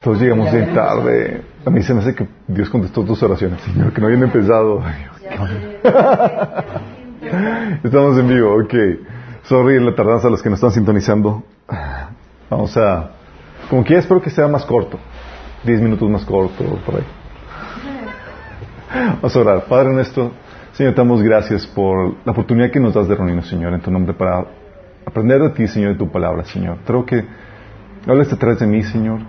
Todos llegamos bien tarde. A mí se me hace que Dios contestó tus oraciones, Señor, que no habían empezado. Estamos en vivo, ok. Sorry la tardanza a los que nos están sintonizando. Vamos a... Como que espero que sea más corto. Diez minutos más corto, por ahí. Vamos a orar. Padre nuestro, Señor, te damos gracias por la oportunidad que nos das de reunirnos, Señor, en tu nombre para aprender de ti, Señor, de tu palabra, Señor. Creo que hables detrás de mí, Señor,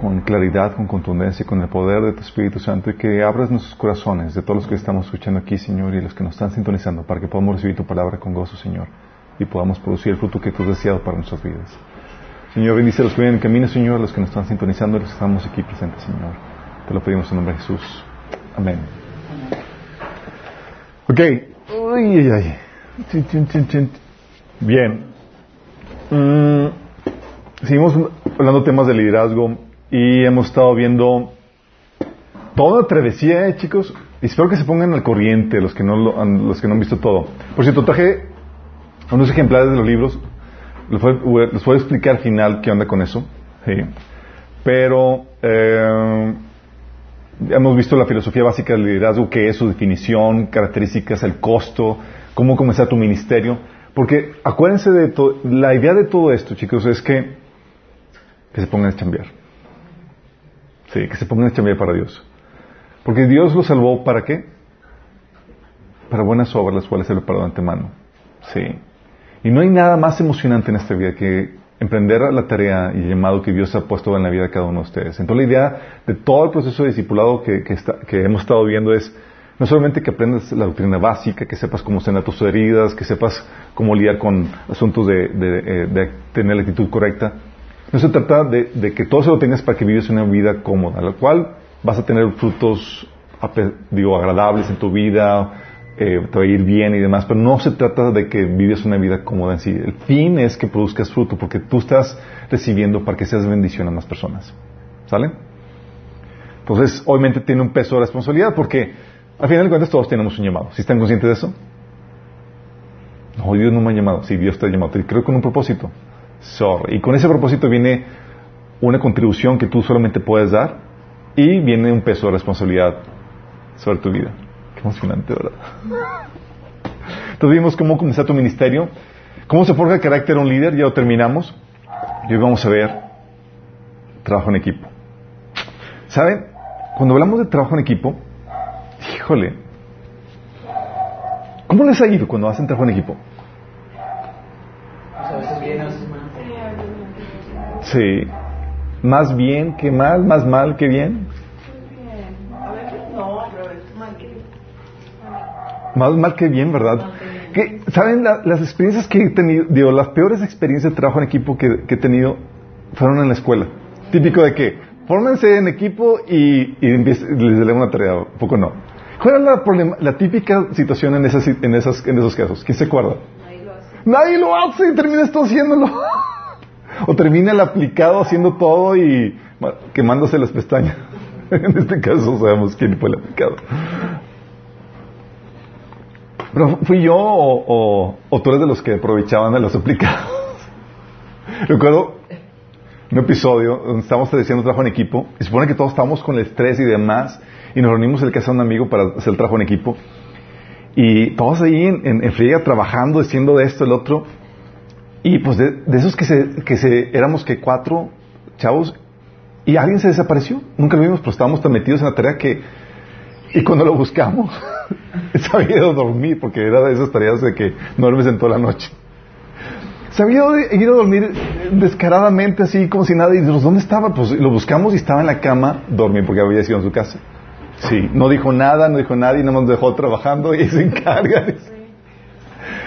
con claridad, con contundencia, con el poder de tu Espíritu Santo y que abras nuestros corazones de todos los que estamos escuchando aquí, Señor, y los que nos están sintonizando para que podamos recibir tu palabra con gozo, Señor, y podamos producir el fruto que tú has deseado para nuestras vidas. Señor, bendice a los que vienen en camino, Señor, a los que nos están sintonizando y los que estamos aquí presentes, Señor. Te lo pedimos en nombre de Jesús. Amén. Ok. Uy, ay, ay. Bien. Mm, seguimos hablando temas de liderazgo y hemos estado viendo toda la travesía, ¿eh, chicos. Y espero que se pongan al corriente los que no lo han, los que no han visto todo. Por cierto, traje unos ejemplares de los libros. Les voy, a explicar al final qué onda con eso. Sí. Pero eh, hemos visto la filosofía básica del liderazgo, qué es su definición, características, el costo, cómo comenzar tu ministerio. Porque acuérdense de todo, la idea de todo esto, chicos, es que, que se pongan a chambear. Sí, que se pongan a chambear para Dios. Porque Dios los salvó para qué? Para buenas obras, las cuales se lo preparó de antemano. Sí. Y no hay nada más emocionante en esta vida que emprender la tarea y el llamado que Dios ha puesto en la vida de cada uno de ustedes. Entonces la idea de todo el proceso de discipulado que, que, hemos estado viendo es no solamente que aprendas la doctrina básica, que sepas cómo sanar tus heridas, que sepas cómo lidiar con asuntos de, de, de, tener la actitud correcta. No se trata de, de, que todo eso lo tengas para que vives una vida cómoda, la cual vas a tener frutos digo, agradables en tu vida, eh, te va a ir bien y demás, pero no se trata de que vives una vida cómoda en sí. El fin es que produzcas fruto, porque tú estás recibiendo para que seas bendición a más personas. ¿Sale? Entonces, obviamente tiene un peso de responsabilidad, porque al final de cuentas todos tenemos un llamado. ¿Sí están conscientes de eso? No, Dios no me ha llamado. Sí, Dios te ha llamado. Te creo con un propósito. Sorry. Y con ese propósito viene una contribución que tú solamente puedes dar y viene un peso de responsabilidad sobre tu vida. Qué emocionante, ¿verdad? Entonces vimos cómo comenzar tu ministerio, cómo se forja el carácter de un líder, ya lo terminamos. Y hoy vamos a ver trabajo en equipo. ¿Saben? Cuando hablamos de trabajo en equipo, híjole, ¿cómo les ha ido cuando hacen trabajo en equipo? Sí. Más bien que mal, más mal que bien. Más mal que bien, ¿verdad? Que, ¿Saben? La, las experiencias que he tenido, digo, las peores experiencias de trabajo en equipo que, que, he tenido fueron en la escuela. Típico de que, fórmense en equipo y, y les den una tarea, poco no. ¿Cuál es la, problema, la típica situación en, esas, en, esas, en esos casos? ¿Quién se acuerda? Nadie lo hace. Nadie lo hace y terminas tú haciéndolo. o termina el aplicado haciendo todo y quemándose las pestañas. en este caso sabemos quién fue el aplicado. Pero fui yo o, o, tú eres de los que aprovechaban de los aplicados. Recuerdo un episodio donde estábamos haciendo trabajo en equipo y supone que todos estábamos con el estrés y demás y nos reunimos en el casa de un amigo para hacer trabajo en equipo y todos ahí en, en, friega trabajando, haciendo de esto, el otro y pues de, de esos que se, que se, éramos que cuatro chavos y alguien se desapareció, nunca lo vimos, pero estábamos tan metidos en la tarea que y cuando lo buscamos se había ido a dormir porque era de esas tareas de que no duermes en toda la noche. Se había ido a dormir descaradamente así como si nada y dijimos, ¿dónde estaba? Pues lo buscamos y estaba en la cama dormir porque había sido en su casa. Sí, no dijo nada, no dijo y nada más dejó trabajando y se encarga.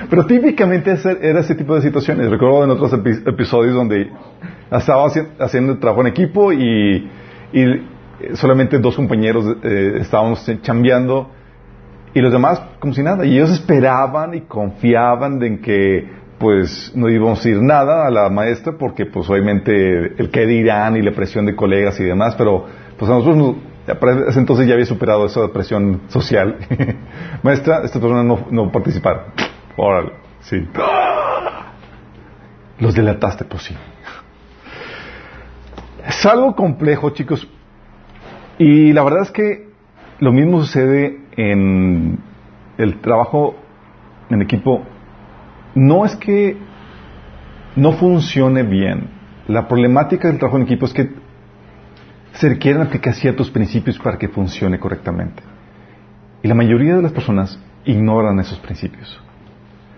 Pero típicamente era ese tipo de situaciones. Recuerdo en otros episodios donde estaba haciendo trabajo en equipo y, y solamente dos compañeros eh, estábamos chambeando y los demás como si nada. Y ellos esperaban y confiaban en que pues no íbamos a ir nada a la maestra porque pues obviamente el que dirán y la presión de colegas y demás, pero pues a nosotros nos, entonces ya había superado esa presión social. maestra, esta persona no, no participaron. Órale, sí. Los delataste, pues sí. Es algo complejo, chicos. Y la verdad es que lo mismo sucede en el trabajo en equipo. No es que no funcione bien. La problemática del trabajo en equipo es que se requieren aplicar ciertos principios para que funcione correctamente. Y la mayoría de las personas ignoran esos principios.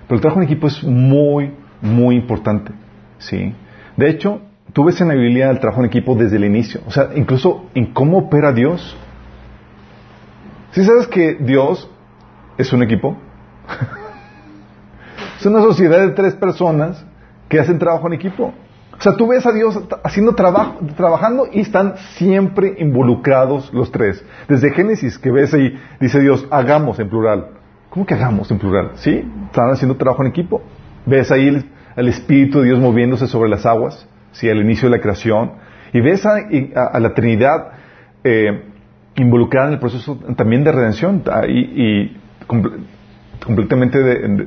Pero el trabajo en equipo es muy, muy importante. ¿sí? De hecho, tú ves en la Biblia el trabajo en equipo desde el inicio. O sea, incluso en cómo opera Dios. ¿Sí sabes que Dios es un equipo? es una sociedad de tres personas que hacen trabajo en equipo. O sea, tú ves a Dios haciendo trabajo, trabajando y están siempre involucrados los tres. Desde Génesis, que ves ahí, dice Dios, hagamos en plural. ¿Cómo que hagamos en plural? ¿Sí? Están haciendo trabajo en equipo. Ves ahí el, Espíritu de Dios moviéndose sobre las aguas, ¿sí? Al inicio de la creación. Y ves a, la Trinidad eh, involucrada en el proceso también de redención y, completamente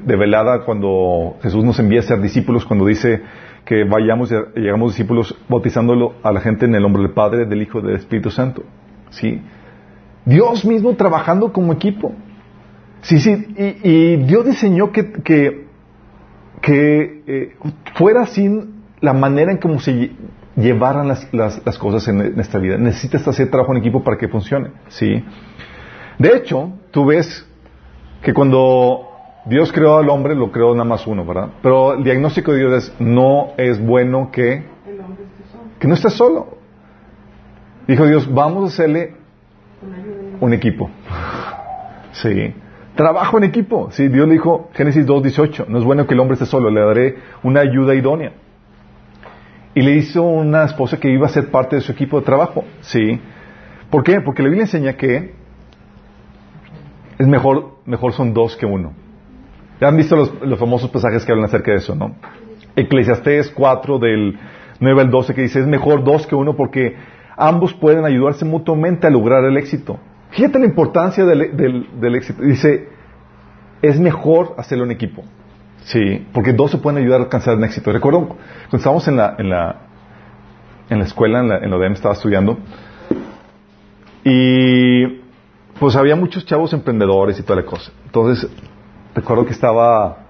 develada cuando Jesús nos envía a ser discípulos, cuando dice que vayamos y llegamos discípulos bautizándolo a la gente en el nombre del Padre, del Hijo y del Espíritu Santo. ¿Sí? Dios mismo trabajando como equipo. Sí, sí, y, Dios diseñó que, que, eh, fuera así la manera en cómo se llevaran las, las, cosas en, en, esta vida. Necesitas hacer trabajo en equipo para que funcione. ¿sí? De hecho, tú ves que cuando Dios creó al hombre, lo creó nada más uno, ¿verdad? Pero el diagnóstico de Dios es, no es bueno que, que no esté solo. Dijo Dios, vamos a hacerle un equipo. Sí. Trabajo en equipo. Sí, Dios le dijo, Génesis 2.18, no es bueno que el hombre esté solo, le daré una ayuda idónea. Y le hizo una esposa que iba a ser parte de su equipo de trabajo. Sí. ¿Por qué? Porque la Biblia enseña que es mejor, mejor son dos que uno. Ya han visto los, los, famosos pasajes que hablan acerca de eso, ¿no? Eclesiastés 4 del 9 al 12 que dice, es mejor dos que uno porque ambos pueden ayudarse mutuamente a lograr el éxito. Fíjate la importancia del, del, éxito. Dice, es mejor hacerlo en equipo. Sí, porque dos se pueden ayudar a alcanzar el éxito. Recuerdo cuando estábamos en la, en la, en la escuela, en la, en la ODEM, estaba estudiando, y pues había muchos chavos emprendedores y toda la cosa. Entonces, recuerdo que estaba,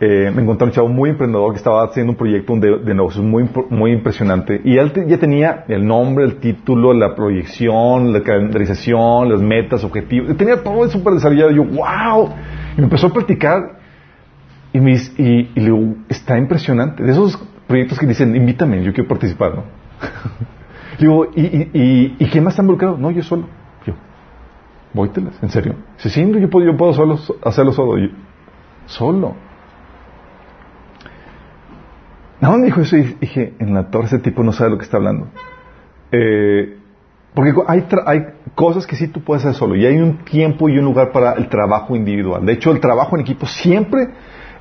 eh, me encontré un chavo muy emprendedor que estaba haciendo un proyecto de, negocios muy, muy impresionante. Y él ya tenía el nombre, el título, la proyección, la calendarización, las metas, objetivos. Tenía todo súper desarrollado. Y yo, wow. Y me empezó a platicar. Y, me, y, le digo, está impresionante. De esos proyectos que dicen, invítame, yo quiero participar, ¿no? le digo, ¿y, y, y, quién más está involucrado? No, yo solo. Vóytelas, ¿en serio? Si sí, yo puedo, yo puedo solo, hacerlo solo. Yo, solo. Nada dijo eso y dije, en la torre ese tipo no sabe lo que está hablando. Eh, porque hay, hay cosas que sí tú puedes hacer solo y hay un tiempo y un lugar para el trabajo individual. De hecho, el trabajo en equipo siempre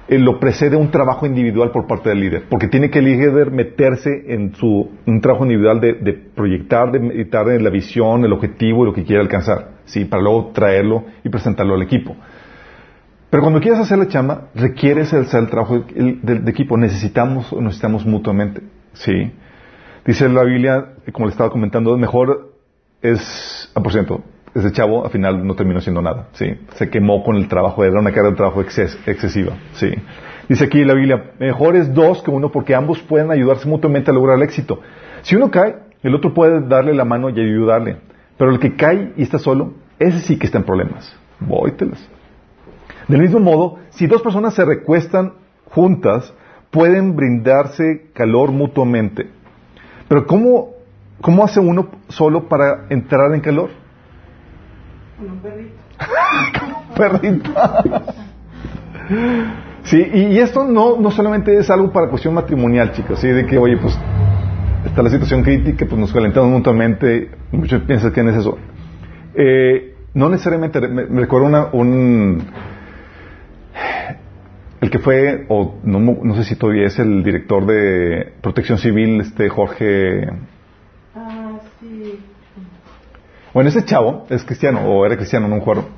eh, lo precede un trabajo individual por parte del líder, porque tiene que el líder meterse en su un trabajo individual de, de proyectar, de meditar en la visión, el objetivo y lo que quiere alcanzar, sí, para luego traerlo y presentarlo al equipo. Pero cuando quieres hacer la chamba, requieres el, el trabajo de, equipo. Necesitamos o necesitamos mutuamente. ¿sí? Dice la Biblia, como le estaba comentando, mejor es, ah, por cierto, ese chavo al final no terminó siendo nada, ¿sí? Se quemó con el trabajo, era una carga de trabajo excesiva, ¿sí? Dice aquí la Biblia, mejor es dos que uno porque ambos pueden ayudarse mutuamente a lograr el éxito. Si uno cae, el otro puede darle la mano y ayudarle. Pero el que cae y está solo, ese sí que está en problemas. Vóytelas. Del mismo modo, si dos personas se recuestan juntas, pueden brindarse calor mutuamente. Pero ¿cómo, cómo hace uno solo para entrar en calor? un perrito. perrito. sí, y, esto no, no solamente es algo para cuestión matrimonial, chicos, ¿sí? de que, oye, pues está la situación crítica, pues nos calentamos mutuamente, muchos piensan que es eso. Eh, no necesariamente, me, recuerdo una, un, el que fue, o no, no sé si todavía es el director de Protección Civil, este Jorge bueno, ese chavo es cristiano, o era cristiano, no un juego.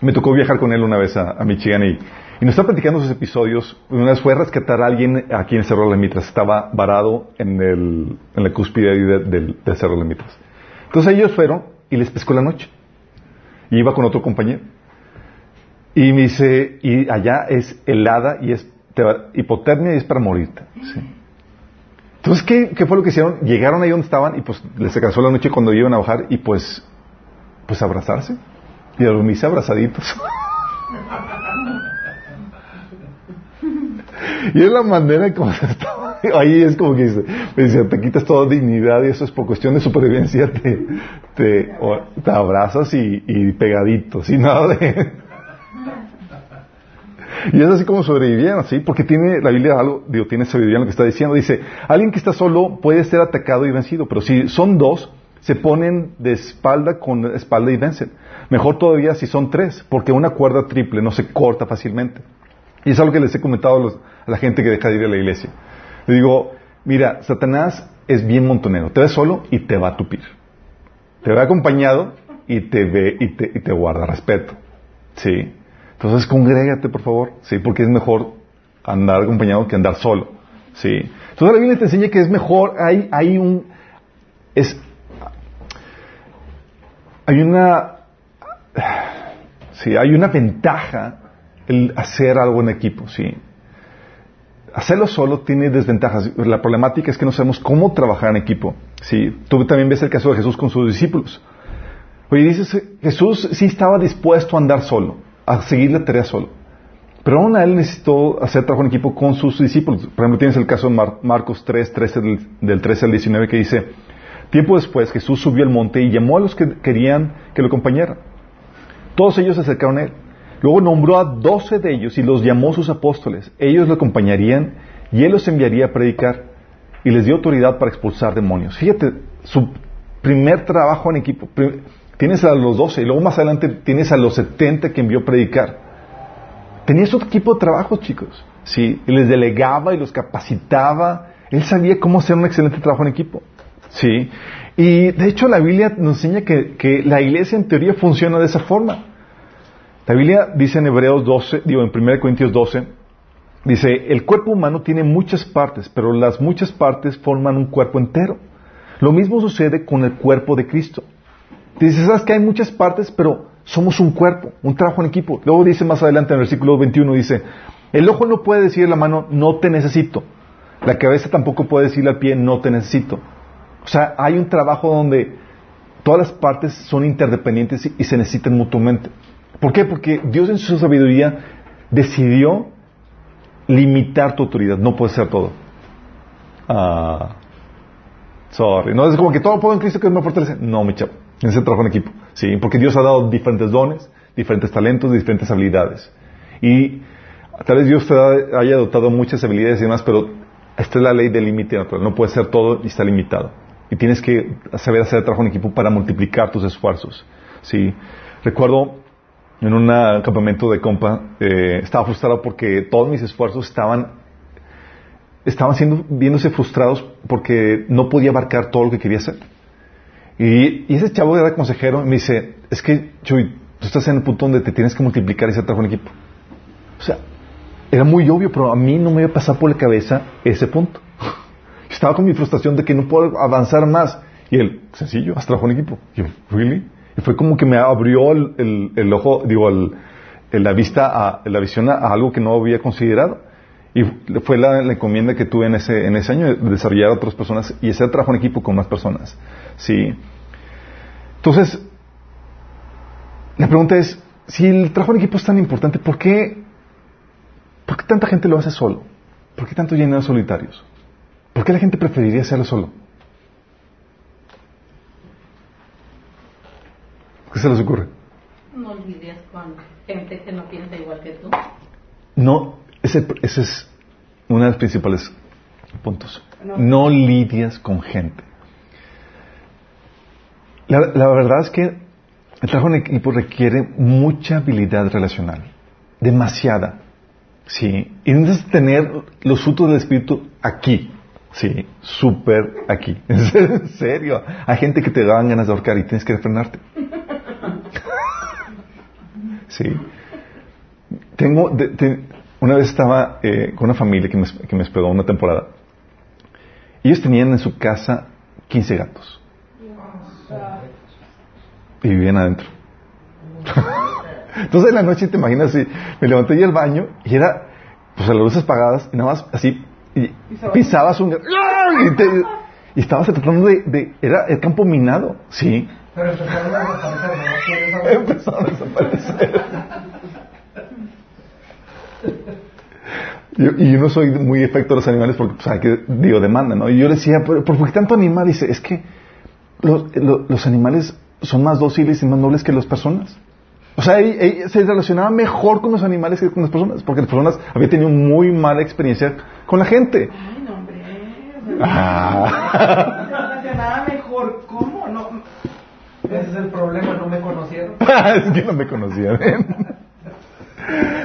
Me tocó viajar con él una vez a, Michigan y, y, nos está platicando sus episodios. Una vez fue a rescatar a alguien aquí en el Cerro de Mitras. Estaba varado en, el, en la cúspide del, del Cerro de Mitras. Entonces ellos fueron y les pescó la noche. Y iba con otro compañero. Y me dice, y allá es helada y es hipotermia y es para morirte. Entonces, ¿qué, ¿qué, fue lo que hicieron? Llegaron ahí donde estaban y pues les cansó la noche cuando iban a bajar y pues, pues abrazarse. Y dormirse abrazaditos. y es la manera como se estaba. Ahí es como que dice, te quitas toda dignidad y eso es por cuestión de supervivencia, te, te, te abrazas y, y pegaditos y nada de y es así como sobrevivieron, ¿sí? Porque tiene la Biblia algo, digo, tiene sabiduría en lo que está diciendo. Dice, alguien que está solo puede ser atacado y vencido, pero si son dos, se ponen de espalda con espalda y vencen. Mejor todavía si son tres, porque una cuerda triple no se corta fácilmente. Y es algo que les he comentado a, la gente que deja de ir a la iglesia. Le digo, mira, Satanás es bien montonero. Te ve solo y te va a tupir. Te ve acompañado y te ve y te, y te guarda respeto. Sí. Entonces, congrégate, por favor, ¿sí? Porque es mejor andar acompañado que andar solo, ¿sí? Entonces, la Biblia te enseña que es mejor, hay, hay un, es, hay una, sí, hay una ventaja el hacer algo en equipo, ¿sí? Hacerlo solo tiene desventajas. La problemática es que no sabemos cómo trabajar en equipo, ¿sí? Tú también ves el caso de Jesús con sus discípulos. Oye, dices, Jesús sí estaba dispuesto a andar solo a seguir la tarea solo. Pero aún él necesitó hacer trabajo en equipo con sus discípulos. Por ejemplo, tienes el caso de Marcos 3, 13, del, del 13 al 19, que dice, tiempo después Jesús subió al monte y llamó a los que querían que lo acompañaran. Todos ellos se acercaron a él. Luego nombró a doce de ellos y los llamó sus apóstoles. Ellos lo acompañarían y él los enviaría a predicar y les dio autoridad para expulsar demonios. Fíjate, su primer trabajo en equipo. Tienes a los doce y luego más adelante tienes a los setenta que envió a predicar. Tenía su equipo de trabajo, chicos. Sí, les delegaba y los capacitaba. Él sabía cómo hacer un excelente trabajo en equipo. Sí. Y de hecho la Biblia nos enseña que, que la iglesia en teoría funciona de esa forma. La Biblia dice en Hebreos 12, digo en 1 Corintios 12, dice, el cuerpo humano tiene muchas partes, pero las muchas partes forman un cuerpo entero. Lo mismo sucede con el cuerpo de Cristo. Dice, sabes que hay muchas partes, pero somos un cuerpo, un trabajo en equipo. Luego dice más adelante en el versículo 21, dice, el ojo no puede decirle a la mano, no te necesito. La cabeza tampoco puede decirle al pie, no te necesito. O sea, hay un trabajo donde todas las partes son interdependientes y se necesitan mutuamente. ¿Por qué? Porque Dios en su sabiduría decidió limitar tu autoridad. No puede ser todo. Ah, sorry. No es como que todo puedo en Cristo que me fortalece. No, mi chavo. En ese trabajo en equipo. Sí, porque Dios ha dado diferentes dones, diferentes talentos, diferentes habilidades. Y tal vez Dios te haya dotado muchas habilidades y demás, pero esta es la ley del límite natural. No puede ser todo y está limitado. Y tienes que saber hacer trabajo en equipo para multiplicar tus esfuerzos. Sí. Recuerdo en un campamento de compa, eh, estaba frustrado porque todos mis esfuerzos estaban estaban siendo, viéndose frustrados porque no podía abarcar todo lo que quería hacer. Y, ese chavo era consejero y me dice, es que, Chuy, tú estás en el punto donde te tienes que multiplicar y hacer trabajo en equipo. O sea, era muy obvio, pero a mí no me iba a pasar por la cabeza ese punto. estaba con mi frustración de que no puedo avanzar más. Y él, sencillo, haz trabajo en equipo. Y yo, ¿really? Y fue como que me abrió el, ojo, digo, la vista, a, la visión a, algo que no había considerado. Y fue la, encomienda que tuve en ese, en ese año, de desarrollar a otras personas y hacer trabajo en equipo con más personas. ¿Sí? Entonces, la pregunta es, si el trabajo en equipo es tan importante, ¿por qué, ¿por qué tanta gente lo hace solo? ¿Por qué tanto lleno de solitarios? ¿Por qué la gente preferiría hacerlo solo? ¿Qué se les ocurre? No lidias con gente que no piensa igual que tú. No, ese, es uno de los principales puntos. no lidias con gente. La, verdad es que el trabajo en equipo requiere mucha habilidad relacional, demasiada. Sí, y necesitas tener los frutos del Espíritu aquí, sí, súper aquí. En serio, hay gente que te dan ganas de ahorcar y tienes que refrenarte. sí. Tengo, de- una vez estaba eh, con una familia que me, que me hospedó una temporada. Ellos tenían en su casa 15 gatos. Y vivían adentro. Entonces en la noche te imaginas si me levanté y al baño y era pues a las luces apagadas y nada más así y pisabas un y, te- y estabas tratando de, de- era el campo minado sí Pero empezaron a desaparecer, ¿no? ¿Quieres saber? empezaron a desaparecer Yo- y yo no soy muy efecto de los animales porque pues, hay que digo demanda no y yo le decía pero ¿por qué tanto animal? Y dice es que los, lo- los animales son más dóciles y más nobles que las personas o sea, ella- ella se relacionaba mejor con los animales que con las personas, porque las personas habían tenido muy mala experiencia con la gente. Ay, no, hombre. Ah. Se relacionaba mejor. ¿Cómo? No. Ese es el problema, no me conocieron. es que no me conocían.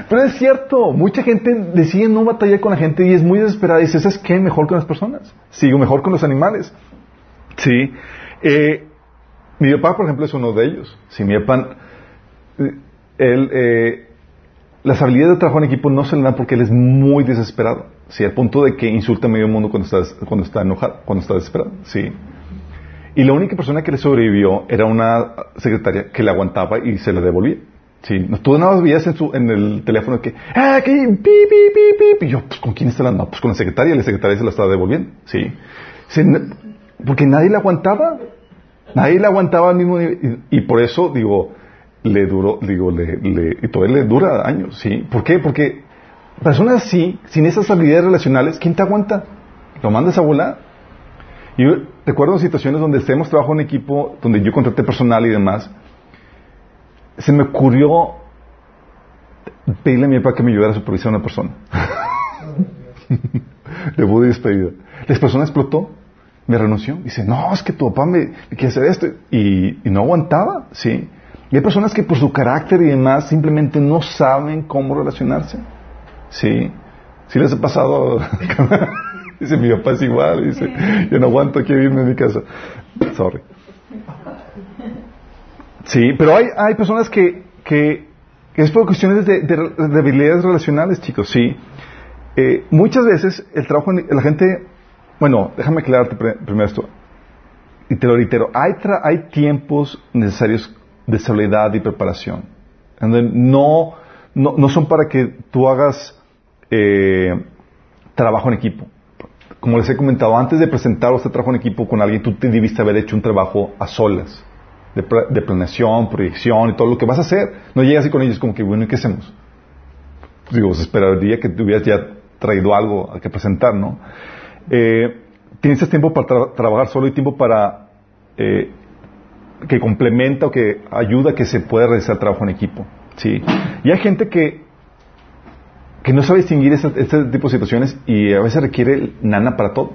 Pero es cierto, mucha gente decide no batallar con la gente y es muy desesperada. Y dice, ¿sabes qué? Mejor con las personas. Sigo mejor con los animales. Sí. Eh, mi papá, por ejemplo, es uno de ellos. Sí, mi papá, eh, él, eh, las habilidades de trabajo en equipo no se le dan porque él es muy desesperado. Sí, al punto de que insulta a medio mundo cuando está, cuando está enojado, cuando está desesperado. Sí. Y la única persona que le sobrevivió era una secretaria que le aguantaba y se le devolvía. Sí, tú nada más veías en, su, en el teléfono que, ah, que, pi, pi, pi, y yo, pues, ¿con quién está? No, pues con la secretaria, y la secretaria se la estaba devolviendo. Sí. N- porque nadie la aguantaba. Nadie la aguantaba al mismo nivel. Y, por eso, digo, le duró, digo, le, le, y todavía le dura años, ¿sí? ¿Por qué? Porque personas así, sin esas habilidades relacionales, ¿quién te aguanta? Lo mandas a volar. Yo recuerdo situaciones donde hacemos trabajo en equipo, donde yo contraté personal y demás. Se me ocurrió pedirle a mi papá que me ayudara a supervisar a una persona. Le pude despedida. La persona explotó, me renunció. Dice, no, es que tu papá me, quiere hacer esto. Y, y no aguantaba, ¿sí? Y hay personas que por su carácter y demás simplemente no saben cómo relacionarse. Sí. Sí les ha pasado. dice, mi papá es igual. Dice, yo no aguanto aquí irme en mi casa. Sorry. Sí, pero hay, hay personas que, que, que es por cuestiones de, de, de habilidades relacionales, chicos, sí. Eh, muchas veces el trabajo, la gente, bueno, déjame aclararte primero esto, y te lo reitero, hay, tra- hay tiempos necesarios de soledad y preparación, no, no, no son para que tú hagas eh, trabajo en equipo. Como les he comentado, antes de presentar este trabajo en equipo con alguien, tú te debiste haber hecho un trabajo a solas, de, de planeación, proyección y todo lo que vas a hacer. No llegas así con ellos como que, bueno, ¿y qué hacemos? Digo, se esperaría que tuvieras ya traído algo a que presentar, ¿no? Eh, tienes tiempo para tra- trabajar solo y tiempo para eh, que complementa o que ayuda que se pueda realizar trabajo en equipo, ¿sí? Y hay gente que que no sabe distinguir ese, este tipo de situaciones y a veces requiere nana para todo.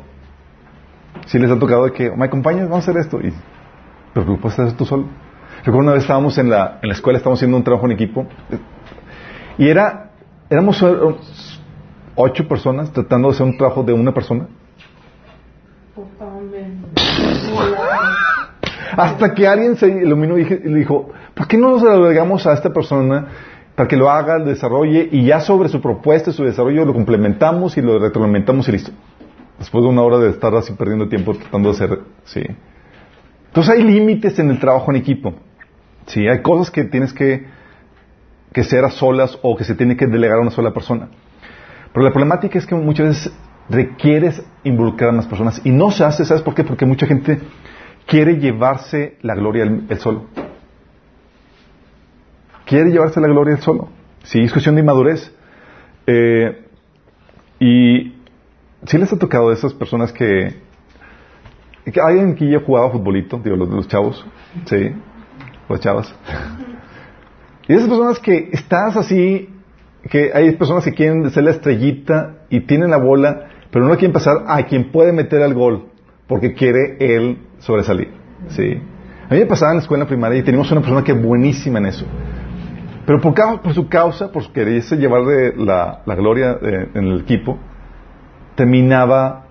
Si les ha tocado que, me acompañas, vamos a hacer esto. Y, pero tú puedes hacer tú solo. Recuerdo una vez estábamos en la, en la escuela, estábamos haciendo un trabajo en equipo y era, éramos ocho personas tratando de hacer un trabajo de una persona. Hasta que alguien se iluminó y dijo, ¿por qué no nos agregamos a esta persona para que lo haga, lo desarrolle y ya sobre su propuesta su desarrollo lo complementamos y lo retroalimentamos y listo? Después de una hora de estar así perdiendo tiempo tratando de hacer, sí. Entonces hay límites en el trabajo en equipo. Sí, hay cosas que tienes que, que ser a solas o que se tiene que delegar a una sola persona. Pero la problemática es que muchas veces requieres involucrar a más personas y no se hace, ¿sabes por qué? Porque mucha gente quiere llevarse la gloria él solo. Quiere llevarse la gloria él solo. Sí, es cuestión de inmadurez. Eh, y sí les ha tocado a esas personas que, que alguien que ya jugaba futbolito, digo, los, los chavos, sí, los chavas. Y esas personas que estás así, que hay personas que quieren ser la estrellita y tienen la bola, pero no la quieren pasar a quien puede meter al gol, porque quiere él sobresalir. Sí. A mí me pasaba en la escuela primaria y teníamos una persona que es buenísima en eso. Pero por, por su causa, por quererse llevar de la, gloria eh, en el equipo, terminaba,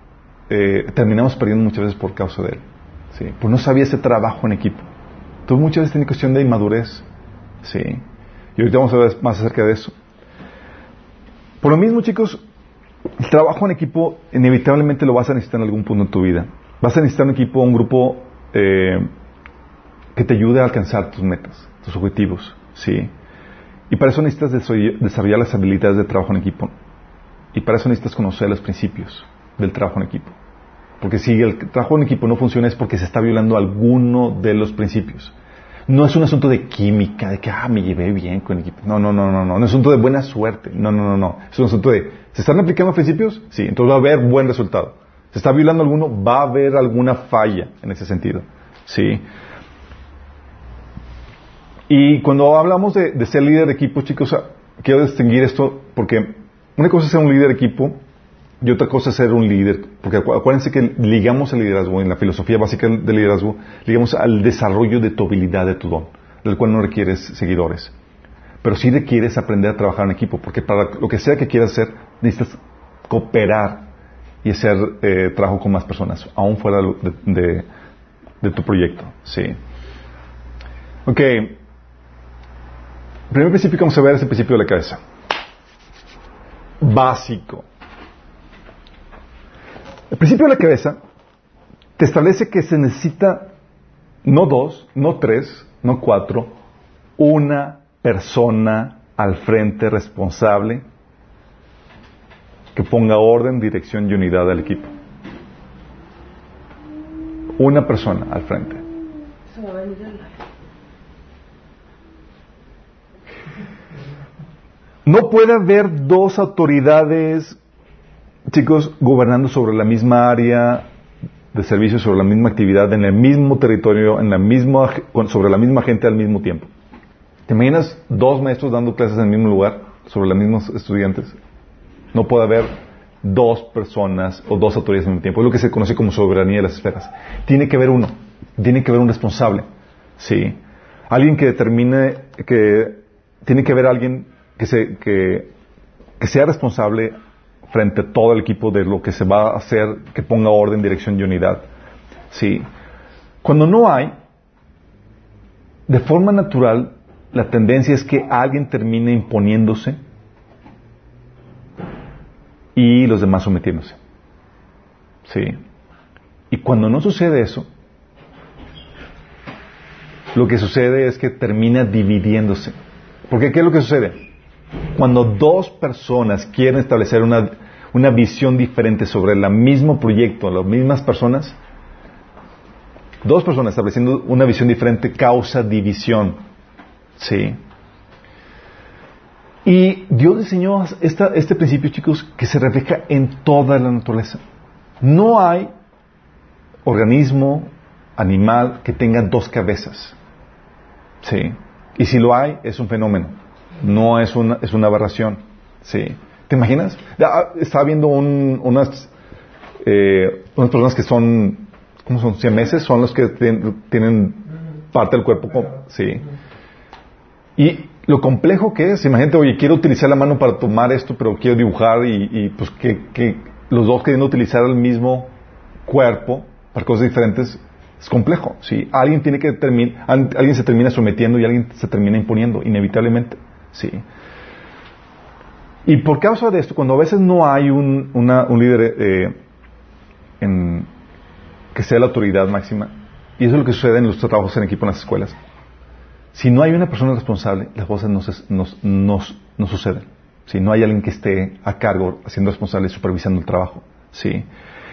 eh, terminamos perdiendo muchas veces por causa de él. Sí. Pues no sabía ese trabajo en equipo. Tú muchas veces tienes cuestión de inmadurez. Sí. Y ahorita vamos a ver más acerca de eso. Por lo mismo, chicos, el trabajo en equipo inevitablemente lo vas a necesitar en algún punto en tu vida. Vas a necesitar un equipo, un grupo eh, que te ayude a alcanzar tus metas, tus objetivos, ¿sí? Y para eso necesitas desarrollar las habilidades de trabajo en equipo. Y para eso necesitas conocer los principios del trabajo en equipo. Porque si el trabajo en equipo no funciona es porque se está violando alguno de los principios. No es un asunto de química, de que, ah, me llevé bien con el equipo. No, no, no, no, no. Es un asunto de buena suerte. No, no, no, no. Es un asunto de, ¿se están aplicando principios? Sí, entonces va a haber buen resultado. ¿Se está violando alguno? Va a haber alguna falla en ese sentido. Sí. Y cuando hablamos de, de ser líder de equipo, chicos, quiero distinguir esto porque una cosa es ser un líder de equipo y otra cosa es ser un líder, porque acuérdense que ligamos el liderazgo, en la filosofía básica del liderazgo, ligamos al desarrollo de tu habilidad, de tu don, del cual no requieres seguidores. Pero sí requieres aprender a trabajar en equipo, porque para lo que sea que quieras hacer, necesitas cooperar y hacer eh, trabajo con más personas, aún fuera de, de tu proyecto. Sí. Ok. El primer principio que vamos a ver es el principio de la cabeza. Básico. Principio de la cabeza te establece que se necesita no dos, no tres, no cuatro, una persona al frente responsable que ponga orden, dirección y unidad al equipo. Una persona al frente. No puede haber dos autoridades chicos gobernando sobre la misma área de servicio, sobre la misma actividad, en el mismo territorio, en la misma, sobre la misma gente al mismo tiempo. ¿Te imaginas dos maestros dando clases en el mismo lugar sobre los mismos estudiantes? No puede haber dos personas o dos autoridades al mismo tiempo. Es lo que se conoce como soberanía de las esferas. Tiene que haber uno, tiene que haber un responsable. Sí. Alguien que determine que tiene que haber alguien que, se, que, que sea responsable frente a todo el equipo de lo que se va a hacer, que ponga orden, dirección y unidad. ¿Sí? Cuando no hay, de forma natural, la tendencia es que alguien termine imponiéndose y los demás sometiéndose. ¿Sí? Y cuando no sucede eso, lo que sucede es que termina dividiéndose. Porque ¿qué es lo que sucede? Cuando dos personas quieren establecer una, una visión diferente sobre el mismo proyecto, las mismas personas, dos personas estableciendo una visión diferente causa división. ¿Sí? Y Dios diseñó esta, este principio, chicos, que se refleja en toda la naturaleza. No hay organismo, animal, que tenga dos cabezas. ¿Sí? Y si lo hay, es un fenómeno. No es una, es una aberración. ¿Sí? ¿Te imaginas? Ah, estaba viendo unas, eh, unas personas que son, ¿cómo son? meses Son los que tienen parte del cuerpo. Sí. Y lo complejo que es, imagínate, oye, quiero utilizar la mano para tomar esto, pero quiero dibujar y, pues que, que, los dos queriendo utilizar el mismo cuerpo para cosas diferentes, es complejo. ¿sí? Alguien tiene que terminar, alguien se termina sometiendo y alguien se termina imponiendo, inevitablemente. ¿sí? Y por causa de esto, cuando a veces no hay un, líder eh, que sea la autoridad máxima, y eso es lo que sucede en los trabajos en equipo en las escuelas, si no hay una persona responsable, las cosas no, suceden. Si no hay alguien que esté a cargo, siendo responsable supervisando el trabajo. ¿sí?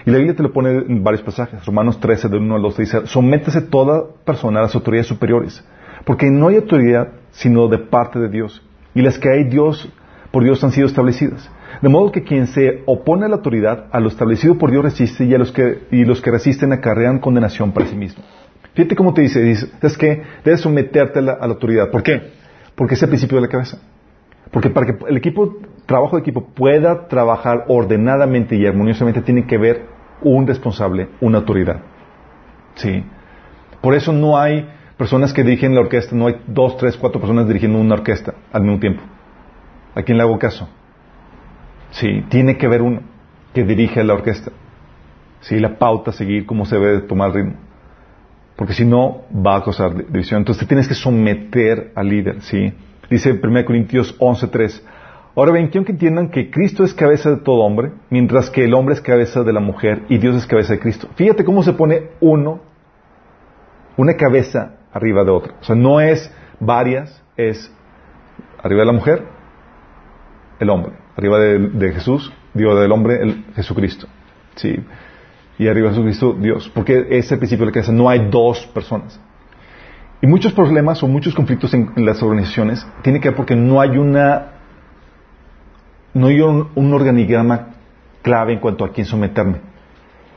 Y la Biblia te lo pone en varios pasajes. Romanos 13, de 1 al 2, dice, sométese toda persona a las autoridades superiores, porque no hay autoridad sino de parte de Dios y las que hay Dios por Dios han sido establecidas. De modo que quien se opone a la autoridad, a lo establecido por Dios resiste y, a los que, y los que resisten acarrean condenación para sí mismo. Fíjate cómo te dice, dice, es que debes someterte a la, autoridad. ¿Por qué? Porque es el principio de la cabeza. Porque para que el equipo, trabajo de equipo pueda trabajar ordenadamente y armoniosamente tiene que haber un responsable, una autoridad. ¿Sí? Por eso no hay personas que dirigen la orquesta, no hay dos, tres, cuatro personas dirigiendo una orquesta al mismo tiempo. ¿A quién le hago caso? Sí, tiene que haber uno que dirige la orquesta. Sí, la pauta, seguir cómo se debe tomar ritmo. Porque si no, va a causar división. Entonces te tienes que someter al líder, ¿sí? Dice 1 Corintios 11.3. Ahora ven, quiero que entiendan que Cristo es cabeza de todo hombre, mientras que el hombre es cabeza de la mujer y Dios es cabeza de Cristo. Fíjate cómo se pone uno, una cabeza arriba de otra. O sea, no es varias, es arriba de la mujer, el hombre. Arriba de, Jesús, digo, del hombre, el Jesucristo. Sí. Y arriba de Jesucristo, Dios. Porque ese el principio de la cabeza. No hay dos personas. Y muchos problemas o muchos conflictos en, las organizaciones tienen que ver porque no hay una no hay un, organigrama clave en cuanto a quién someterme.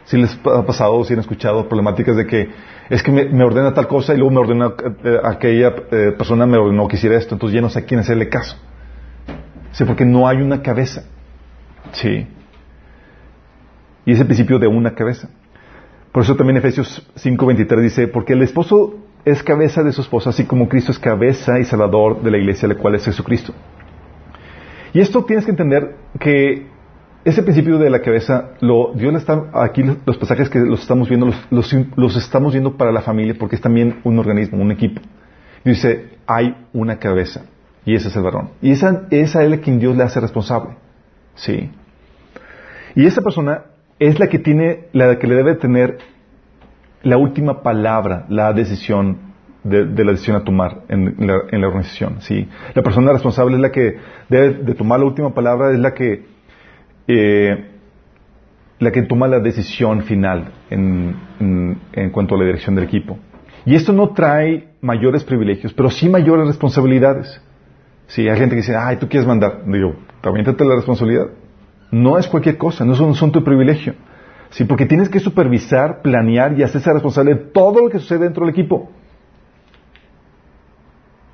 Si les ha pasado si han escuchado problemáticas de que es que me, ordena tal cosa y luego me ordena eh, aquella eh, persona me ordenó que hiciera esto, entonces ya no sé a quién hacerle caso. Sí, porque no hay una cabeza. Sí. Y es el principio de una cabeza. Por eso también Efesios 5:23 dice, porque el esposo es cabeza de su esposa, así como Cristo es cabeza y salvador de la iglesia, la cual es Jesucristo. Y esto tienes que entender que ese principio de la cabeza, lo, Dios está, aquí los pasajes que los estamos viendo, los, los, los, estamos viendo para la familia porque es también un organismo, un equipo. Y dice, hay una cabeza, y ese es el varón. Y esa, es la quien Dios le hace responsable. ¿Sí? Y esa persona es la que tiene, la que le debe tener la última palabra, la decisión de, de, la decisión a tomar en la, organización. ¿sí? La persona responsable es la que debe de tomar la última palabra, es la que, eh, la que toma la decisión final en, cuanto a la dirección del equipo. Y esto no trae mayores privilegios, pero sí mayores responsabilidades. Sí, hay gente que dice, ay, tú quieres mandar. Digo, también trata la responsabilidad. No es cualquier cosa, no son, son tu privilegio. Sí, porque tienes que supervisar, planear y hacerse responsable de todo lo que sucede dentro del equipo.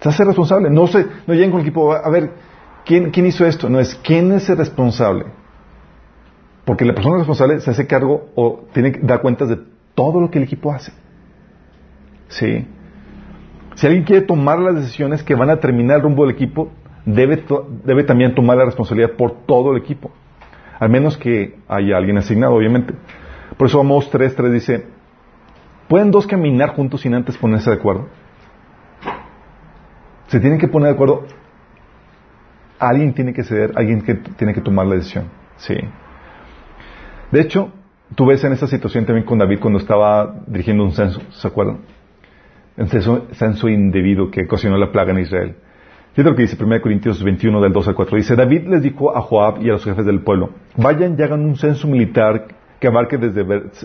Se hace responsable. No se, no lleguen con el equipo, a ver, ¿quién, ¿quién hizo esto? No es, ¿quién es el responsable? Porque la persona responsable se hace cargo o tiene que dar cuentas de todo lo que el equipo hace. ¿Sí? Si alguien quiere tomar las decisiones que van a terminar el rumbo del equipo, debe, debe también tomar la responsabilidad por todo el equipo. Al menos que haya alguien asignado, obviamente. Por eso Amos 3.3 dice, ¿pueden dos caminar juntos sin antes ponerse de acuerdo? Se tienen que poner de acuerdo. Alguien tiene que ceder, alguien que tiene que tomar la decisión. Sí. De hecho, tú ves en esta situación también con David cuando estaba dirigiendo un censo, ¿se acuerdan? Censo, indebido que ocasionó la plaga en Israel. Fíjate lo que dice 1 Corintios 21 del 2 al 4. Dice, David les dijo a Joab y a los jefes del pueblo, vayan y hagan un censo militar que abarque desde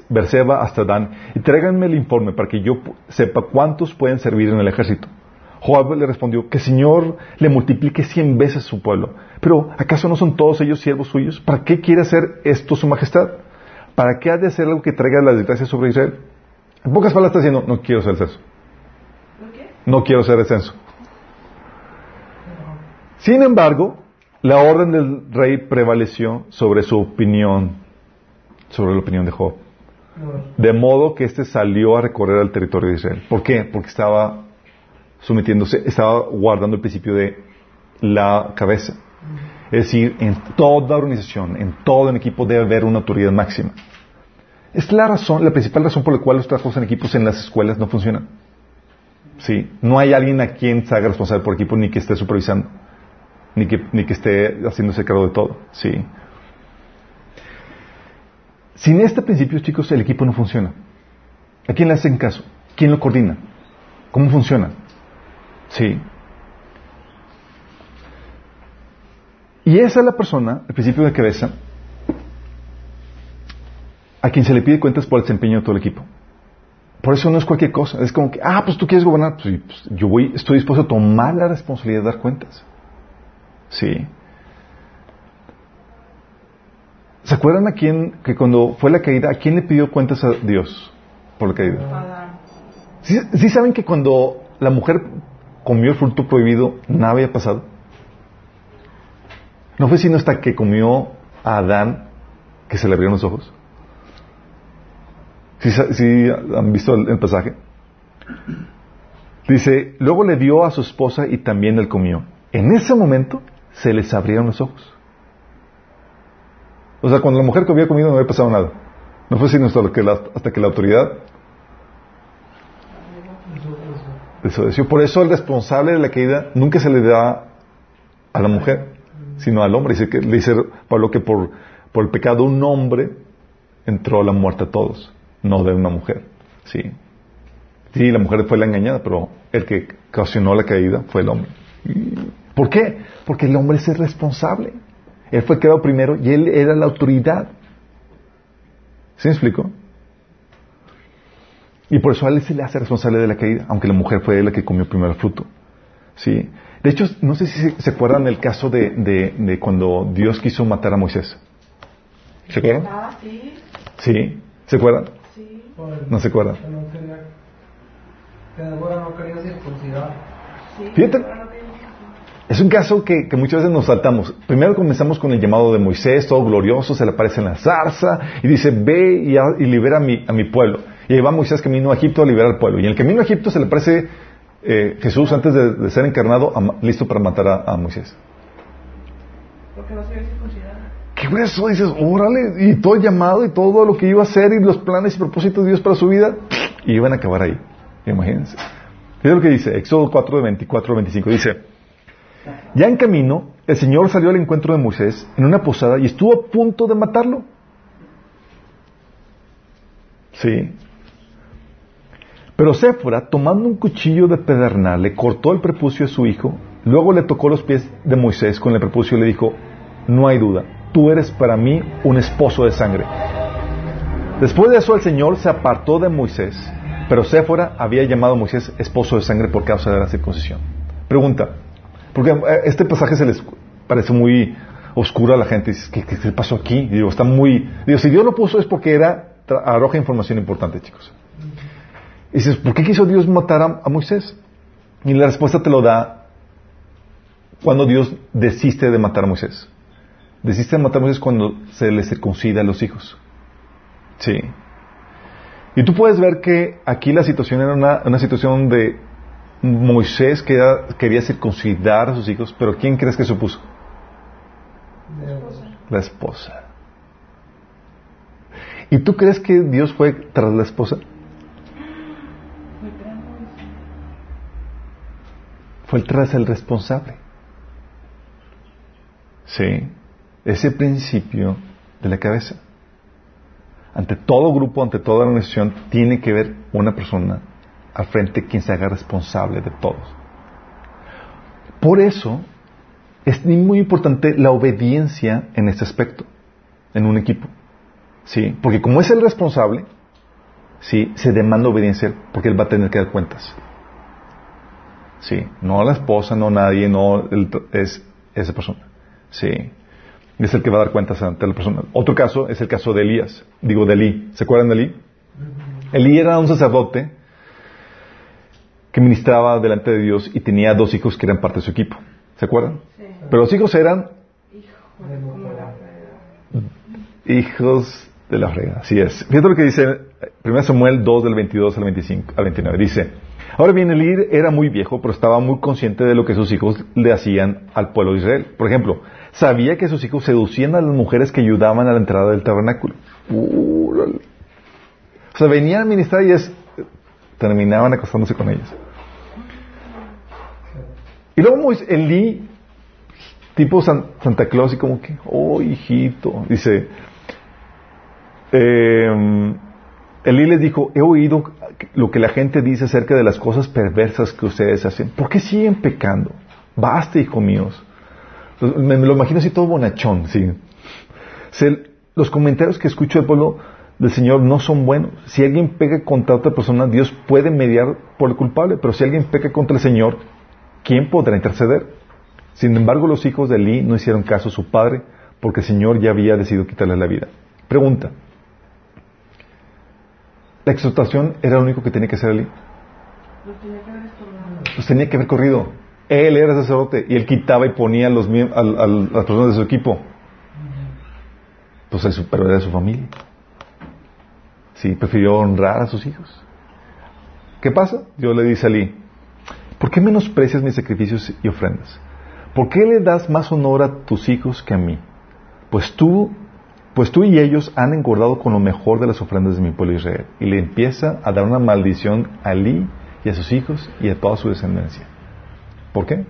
Berseba hasta Dan y tráiganme el informe para que yo sepa cuántos pueden servir en el ejército. Joab le respondió, que Señor le multiplique cien veces su pueblo. Pero ¿acaso no son todos ellos siervos suyos? ¿Para qué quiere hacer esto su majestad? ¿Para qué ha de hacer algo que traiga la desgracia sobre Israel? En pocas palabras está diciendo, no quiero el. ¿Por qué? No quiero ser el censo. Sin embargo, la orden del rey prevaleció sobre su opinión, sobre la opinión de Job. De modo que éste salió a recorrer el territorio de Israel. ¿Por qué? Porque estaba sometiéndose, estaba guardando el principio de la cabeza. Es decir, en toda organización, en todo equipo debe haber una autoridad máxima. Es la razón, la principal razón por la cual los trabajos en equipos en las escuelas no funcionan. Sí, no hay alguien a quien se haga responsable por equipo ni que esté supervisando, ni que, ni que esté haciéndose cargo de todo. Sí. Sin este principio, chicos, el equipo no funciona. ¿A quién le hacen caso? ¿Quién lo coordina? ¿Cómo funciona? Sí. Y esa es la persona, el principio de cabeza, a quien se le pide cuentas por el desempeño de todo el equipo. Por eso no es cualquier cosa. Es como que, ah, pues tú quieres gobernar. Pues, pues, yo voy, estoy dispuesto a tomar la responsabilidad de dar cuentas. Sí. ¿Se acuerdan a quién, que cuando fue la caída, a quién le pidió cuentas a Dios por la caída? ¿Sí, ¿Sí saben que cuando la mujer comió el fruto prohibido, nada había pasado. No fue sino hasta que comió a Adán que se le abrieron los ojos. ¿Sí, sí han visto el, pasaje? Dice, luego le dio a su esposa y también él comió. En ese momento se les abrieron los ojos. O sea, cuando la mujer que había comido no había pasado nada. No fue sino hasta que la, hasta que la autoridad. Por eso el responsable de la caída nunca se le da a la mujer, sino al hombre. Dice, que, le dice Pablo que por, el pecado un hombre entró la muerte a todos, no de una mujer. Sí. Sí, la mujer fue la engañada, pero el que ocasionó la caída fue el hombre. ¿Por qué? Porque el hombre es el responsable. Él fue quedado primero y él era la autoridad. ¿Sí me explico? Y por eso a él se le hace responsable de la caída, aunque la mujer fue la que comió primero el fruto. ¿Sí? De hecho, no sé si se, acuerdan del caso de, de, cuando Dios quiso matar a Moisés. ¿Se acuerdan? Ah, sí. ¿Sí? ¿Se acuerdan? ¿No se acuerdan? Fíjate. Es un caso que, que, muchas veces nos saltamos. Primero comenzamos con el llamado de Moisés, todo glorioso, se le aparece en la zarza y dice, ve y, y libera a mi, a mi, pueblo. Y ahí va Moisés camino a Egipto a liberar al pueblo. Y en el camino a Egipto se le aparece eh, Jesús antes de, de ser encarnado, a, listo para matar a, a Moisés. Porque no se había circuncidado. ¿Qué eso? Dices, órale, y todo el llamado y todo lo que iba a hacer y los planes y propósitos de Dios para su vida, y iban a acabar ahí. Imagínense. Fíjate lo que dice, Éxodo 4 de 24 25, dice, ya en camino, el Señor salió al encuentro de Moisés en una posada y estuvo a punto de matarlo. Sí. Pero Séfora, tomando un cuchillo de pedernal, le cortó el prepucio a su hijo, luego le tocó los pies de Moisés con el prepucio y le dijo, no hay duda, tú eres para mí un esposo de sangre. Después de eso el Señor se apartó de Moisés, pero Séfora había llamado a Moisés esposo de sangre por causa de la circuncisión. Pregunta, porque eh, este pasaje se les parece muy oscuro a la gente. ¿qué, qué pasó aquí? digo, está muy... Digo, si Dios lo puso es porque era... Arroja información importante, chicos. Y dices, ¿por qué quiso Dios matar a, a Moisés? Y la respuesta te lo da cuando Dios desiste de matar a Moisés. Desiste de matar cuando se le circuncida a los hijos. Sí. Y tú puedes ver que aquí la situación era una, una situación de Moisés quería, quería circuncidar a sus hijos, pero ¿quién crees que supuso? La esposa. ¿Y tú crees que Dios fue tras la esposa? Fue tras el responsable. Sí. Ese principio de la cabeza. Ante todo grupo, ante toda organización, tiene que ver una persona al frente quien se haga responsable de todos. Por eso es muy importante la obediencia en este aspecto, en un equipo. ¿Sí? Porque como es el responsable, ¿sí? se demanda obediencia porque él va a tener que dar cuentas. ¿Sí? No la esposa, no nadie, no es esa persona. ¿Sí? Es el que va a dar cuentas ante la persona. Otro caso es el caso de Elías. Digo, de Elí. ¿Se acuerdan de Elí? Elí era un sacerdote que ministraba delante de Dios y tenía dos hijos que eran parte de su equipo. ¿Se acuerdan? Sí. Pero los hijos eran hijos de la frega. Así es. Fíjate lo que dice 1 Samuel 2 del 22 al 25 al 29. Dice, ahora bien, Elí era muy viejo, pero estaba muy consciente de lo que sus hijos le hacían al pueblo de Israel. Por ejemplo, sabía que sus hijos seducían a las mujeres que ayudaban a la entrada del tabernáculo. o sea, venían a ministrar y terminaban acostándose con ellos. Y luego Elí, tipo Santa Claus, y como que, oh hijito, dice, eh, Elí les dijo, he oído lo que la gente dice acerca de las cosas perversas que ustedes hacen. ¿Por qué siguen pecando? Basta, hijo míos. Me, lo imagino así todo bonachón, sí. los comentarios que escucho del pueblo del Señor no son buenos. Si alguien peca contra otra persona, Dios puede mediar por el culpable, pero si alguien peca contra el Señor, ¿quién podrá interceder? Sin embargo, los hijos de Elí no hicieron caso a su padre, porque el Señor ya había decidido quitarle la vida. Pregunta. ¿La exhortación era lo único que tenía que hacer Elí? Los tenía que haber Los tenía que haber corrido. Él era sacerdote y él quitaba y ponía a, los, a, las personas de su equipo. Pues el pero era de su familia. Sí, prefirió honrar a sus hijos. ¿Qué pasa? Dios le dice a Lee, ¿por qué menosprecias mis sacrificios y ofrendas? ¿Por qué le das más honor a tus hijos que a mí? Pues tú, pues tú y ellos han engordado con lo mejor de las ofrendas de mi pueblo Israel. Y le empieza a dar una maldición a Lee y a sus hijos y a toda su descendencia. ¿Por qué?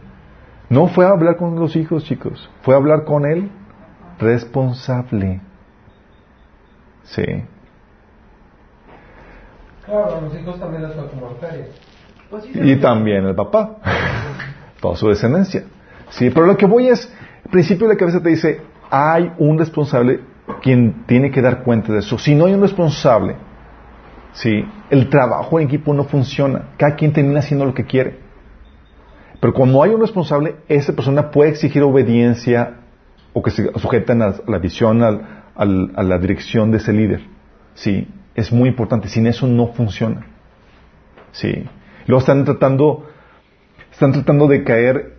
No fue a hablar con los hijos, chicos, fue a hablar con el responsable. Sí. Claro, a los hijos también feria. Pues sí, Y también el papá. Toda su descendencia. Sí, pero lo que voy es, el principio de la cabeza te dice, hay un responsable quien tiene que dar cuenta de eso. Si no hay un responsable, sí, el trabajo en equipo no funciona. Cada quien termina haciendo lo que quiere. Pero cuando hay un responsable, esa persona puede exigir obediencia o que se sujetan a la visión, a la dirección de ese líder. Sí, es muy importante. Sin eso no funciona. Sí. Luego están tratando, están tratando de caer,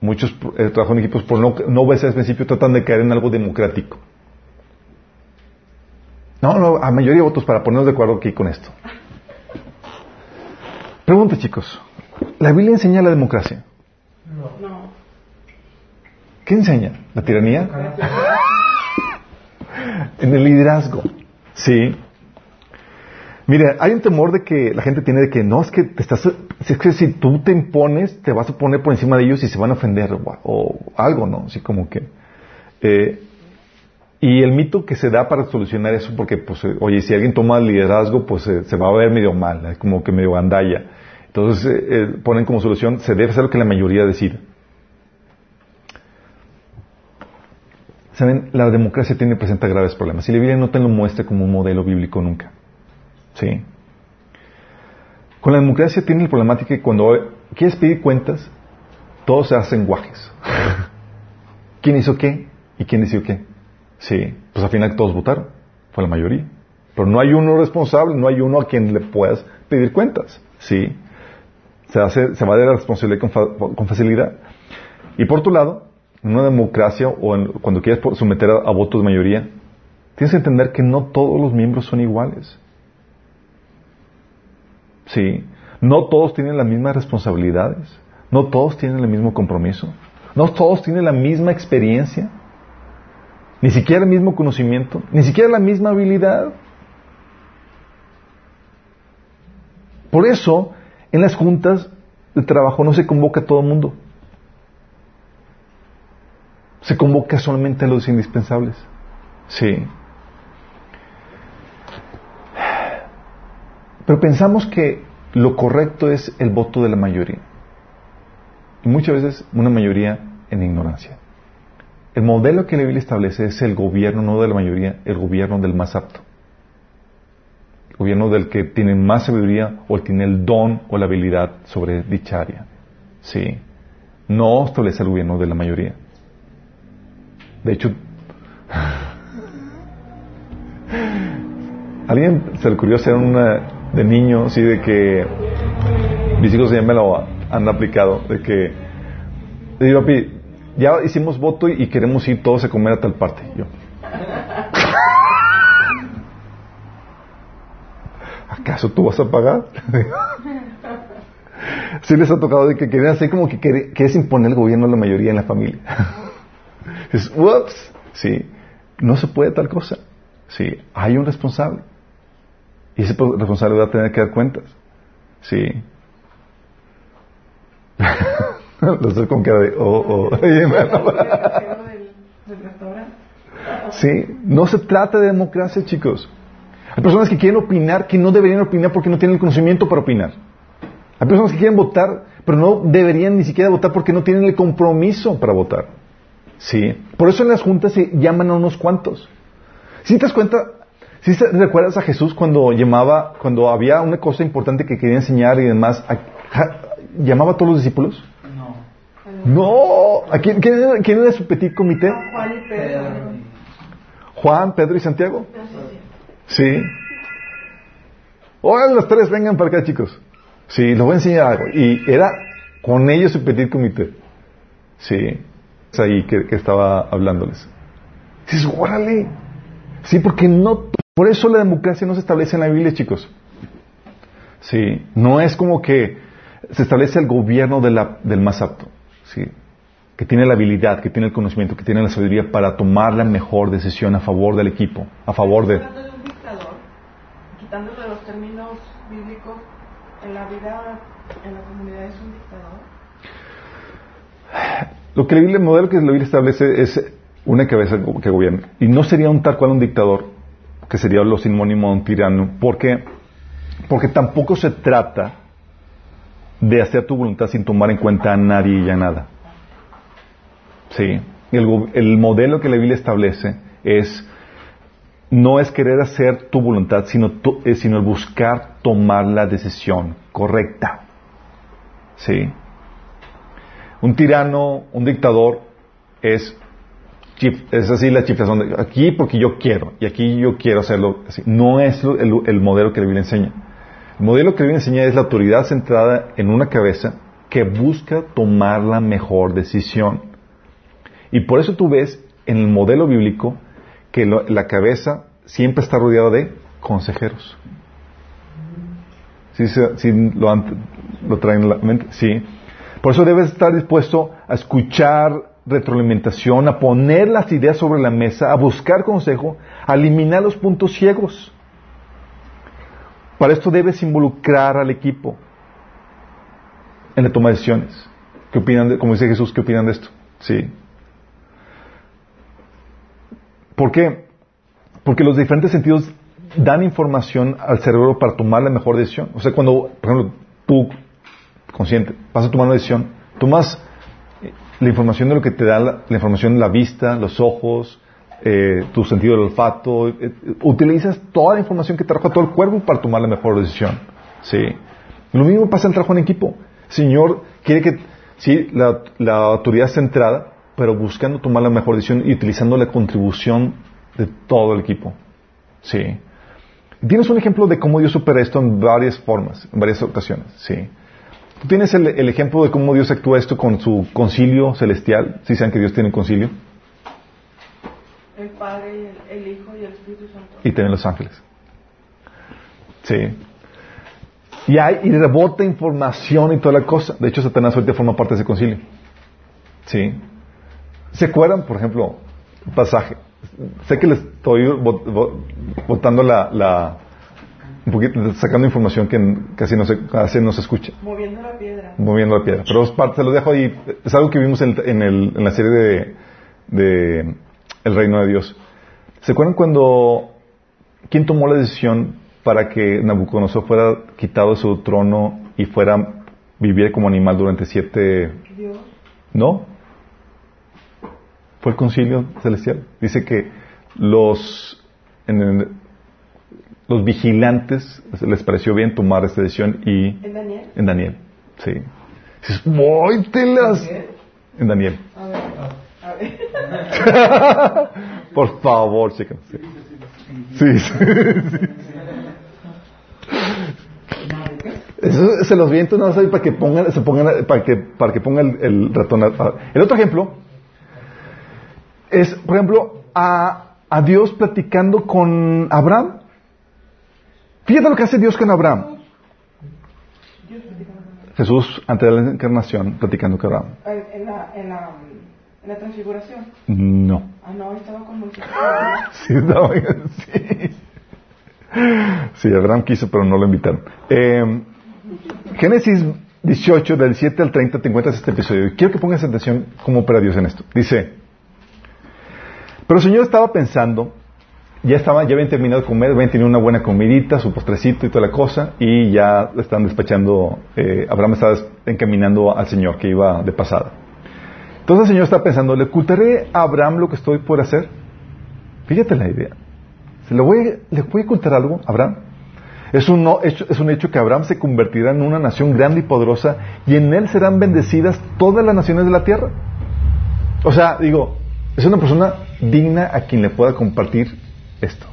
muchos eh, trabajan en equipos por no, no obedecer al principio, tratan de caer en algo democrático. No, no, a mayoría de votos para ponernos de acuerdo aquí con esto. Pregunta, chicos. ¿La Biblia enseña la democracia? No. No. ¿Qué enseña? ¿La tiranía? En el liderazgo. Sí. Mira, hay un temor de que la gente tiene de que no, es que te estás, es que si tú te impones, te vas a poner por encima de ellos y se van a ofender o, o algo, ¿no? Así como que. eh, y el mito que se da para solucionar eso, porque, pues, eh, oye, si alguien toma el liderazgo, pues eh, se va a ver medio mal, es como que medio gandalla. Entonces eh, eh, ponen como solución, se debe hacer lo que la mayoría decida. Saben, la democracia tiene presenta graves problemas. Y la Biblia no te lo muestra como un modelo bíblico nunca. ¿Sí? Con la democracia tiene la problemática que cuando quieres pedir cuentas, todo se hace en guajes. ¿Quién hizo qué? ¿Y quién decidió qué? Sí, pues al final todos votaron. Fue la mayoría. Pero no hay uno responsable, no hay uno a quien le puedas pedir cuentas. Sí. Se, hace, se va de la responsabilidad con, fa- con facilidad. Y por tu lado, en una democracia o en- cuando quieres someter a, a votos de mayoría, tienes que entender que no todos los miembros son iguales. Sí. No todos tienen las mismas responsabilidades. No todos tienen el mismo compromiso. No todos tienen la misma experiencia. Ni siquiera el mismo conocimiento. Ni siquiera la misma habilidad. Por eso, en las juntas de trabajo no se convoca a todo el mundo. Se convoca solamente a los indispensables. Sí. Pero pensamos que lo correcto es el voto de la mayoría. Y muchas veces una mayoría en ignorancia. El modelo que la Biblia establece es el gobierno, no de la mayoría, el gobierno del más apto. Gobierno del que tiene más sabiduría o tiene el don o la habilidad sobre dicha área. Sí. No establece el gobierno de la mayoría. De hecho, alguien se le ocurrió hacer una de niño, así de que mis hijos ya me lo han aplicado, de que le digo, papi, ya hicimos voto y queremos ir todos a comer a tal parte. Yo, ¿acaso tú vas a pagar? sí les ha tocado de que quieren hacer como que quiere- quieres imponer el gobierno a la mayoría en la familia. es, ups, sí, no se puede tal cosa. Sí, hay un responsable. Y ese po- responsable va a tener que dar cuentas. Sí. Los estoy con cara de, oh, oh. Sí, no se trata de democracia, chicos. Hay personas que quieren opinar que no deberían opinar porque no tienen el conocimiento para opinar. Hay personas que quieren votar, pero no deberían ni siquiera votar porque no tienen el compromiso para votar. Sí. Por eso en las juntas se llaman a unos cuantos. Si te das cuenta, si recuerdas a Jesús cuando llamaba, cuando había una cosa importante que quería enseñar y demás, a- ja- llamaba a todos los discípulos? No. No. ¿A quién, quién era, quién era su petit comité? Juan y Pedro. Juan, Pedro y Santiago. Sí. Ahora los tres vengan para acá, chicos. Sí, les voy a enseñar algo. Y era con ellos su petit comité. Sí. Es ahí que, estaba hablándoles. Dices, órale. Sí, porque no. Por eso la democracia no se establece en la Biblia, chicos. Sí. No es como que se establece el gobierno del más apto. Sí. Que tiene la habilidad, que tiene el conocimiento, que tiene la sabiduría para tomar la mejor decisión a favor del equipo, a favor de. Quitándole los términos bíblicos, en la vida en la comunidad es un dictador. Lo que la Biblia, el modelo que la Biblia establece es una cabeza que gobierna. Y no sería un tal cual un dictador, que sería lo sinónimo de un tirano. ¿Por qué? Porque tampoco se trata de hacer tu voluntad sin tomar en cuenta a nadie y a nada. Sí. El, el modelo que la Biblia establece es no es querer hacer tu voluntad, sino, tu- eh, sino buscar tomar la decisión correcta. Sí. Un tirano, un dictador es es así la chiflación de aquí porque yo quiero y aquí yo quiero hacerlo así. No es el, el modelo que la Biblia enseña. El modelo que la Biblia enseña es la autoridad centrada en una cabeza que busca tomar la mejor decisión. Y por eso tú ves en el modelo bíblico que lo- la cabeza siempre está rodeada de consejeros. ¿Sí, se- sí lo, lo traen en la mente? Sí. Por eso debes estar dispuesto a escuchar retroalimentación, a poner las ideas sobre la mesa, a buscar consejo, a eliminar los puntos ciegos. Para esto debes involucrar al equipo en la toma de decisiones. ¿Qué opinan de, como dice Jesús, qué opinan de esto? Sí. ¿Por qué? Porque los diferentes sentidos dan información al cerebro para tomar la mejor decisión. O sea, cuando, por ejemplo, tú, consciente, vas a tomar una decisión, tomas eh, la información de lo que te da la, la información la vista, los ojos, eh, tu sentido del olfato, eh, eh, utilizas toda la información que te arroja todo el cuerpo para tomar la mejor decisión. Sí. Lo mismo pasa en el trabajo en equipo. Señor quiere que, sí, la, la autoridad centrada, pero buscando tomar la mejor decisión y utilizando la contribución de todo el equipo. Sí. Tienes un ejemplo de cómo Dios opera esto en varias formas, en varias ocasiones. Sí. Tú tienes el, el ejemplo de cómo Dios actúa esto con su concilio celestial. Si saben que Dios tiene un concilio. El Padre, el Hijo y el Espíritu Santo. Y también los ángeles. Sí. Y hay, y rebota información y toda la cosa. De hecho, Satanás ahorita forma parte de ese concilio. Sí. ¿Se acuerdan, por ejemplo, un pasaje? Sé que les estoy bot- bo- botando la, la- un poquito, sacando información que casi no se, casi no se escucha, Moviendo la piedra. moviendo la piedra. Pero es parte, se lo dejo ahí. Es algo que vimos en, en el- en la serie de, de El Reino de Dios. ¿Se acuerdan cuando quién tomó la decisión para que Nabucodonosor fuera quitado de su trono y fuera vivir como animal durante siete Dios. ¿No? Fue el concilio celestial. Dice que los, en el- los vigilantes les pareció bien tomar esta decisión y ¿En Daniel? en Daniel. Sí. Dices, "Voy, telas". En Daniel. A ver. A ver. Por favor, chequen. Sí, sí. sí, sí. Eso se los viento no para que pongan, se pongan, para que, para que ponga el, el ratón. El otro ejemplo es, por ejemplo, a, a Dios platicando con Abraham. Fíjate lo que hace Dios con Abraham. Jesús, antes de la encarnación, platicando con Abraham. En, la, en, la, en la transfiguración. No. Ah, no, estaba con Moisés. Sí, estaba bien, sí. Sí, Abraham quiso, pero no lo invitaron. Eh, Génesis 18, del 7 al 30, te encuentras este episodio. Quiero que pongas atención cómo opera Dios en esto. Dice, pero el Señor estaba pensando, ya estaba, ya habían terminado de comer, habían tenido una buena comidita, su postrecito y toda la cosa, y ya están despachando, eh, Abraham estaba encaminando al Señor que iba de pasada. Entonces el Señor está pensando, ¿le ocultaré a Abraham lo que estoy por hacer? Fíjate la idea. ¿Se le voy, ¿Le voy a contar algo a Abraham? Es un, no- es un hecho que Abraham se convertirá en una nación grande y poderosa y en él serán bendecidas todas las naciones de la tierra. O sea, digo, es una persona digna a quien le pueda compartir esto.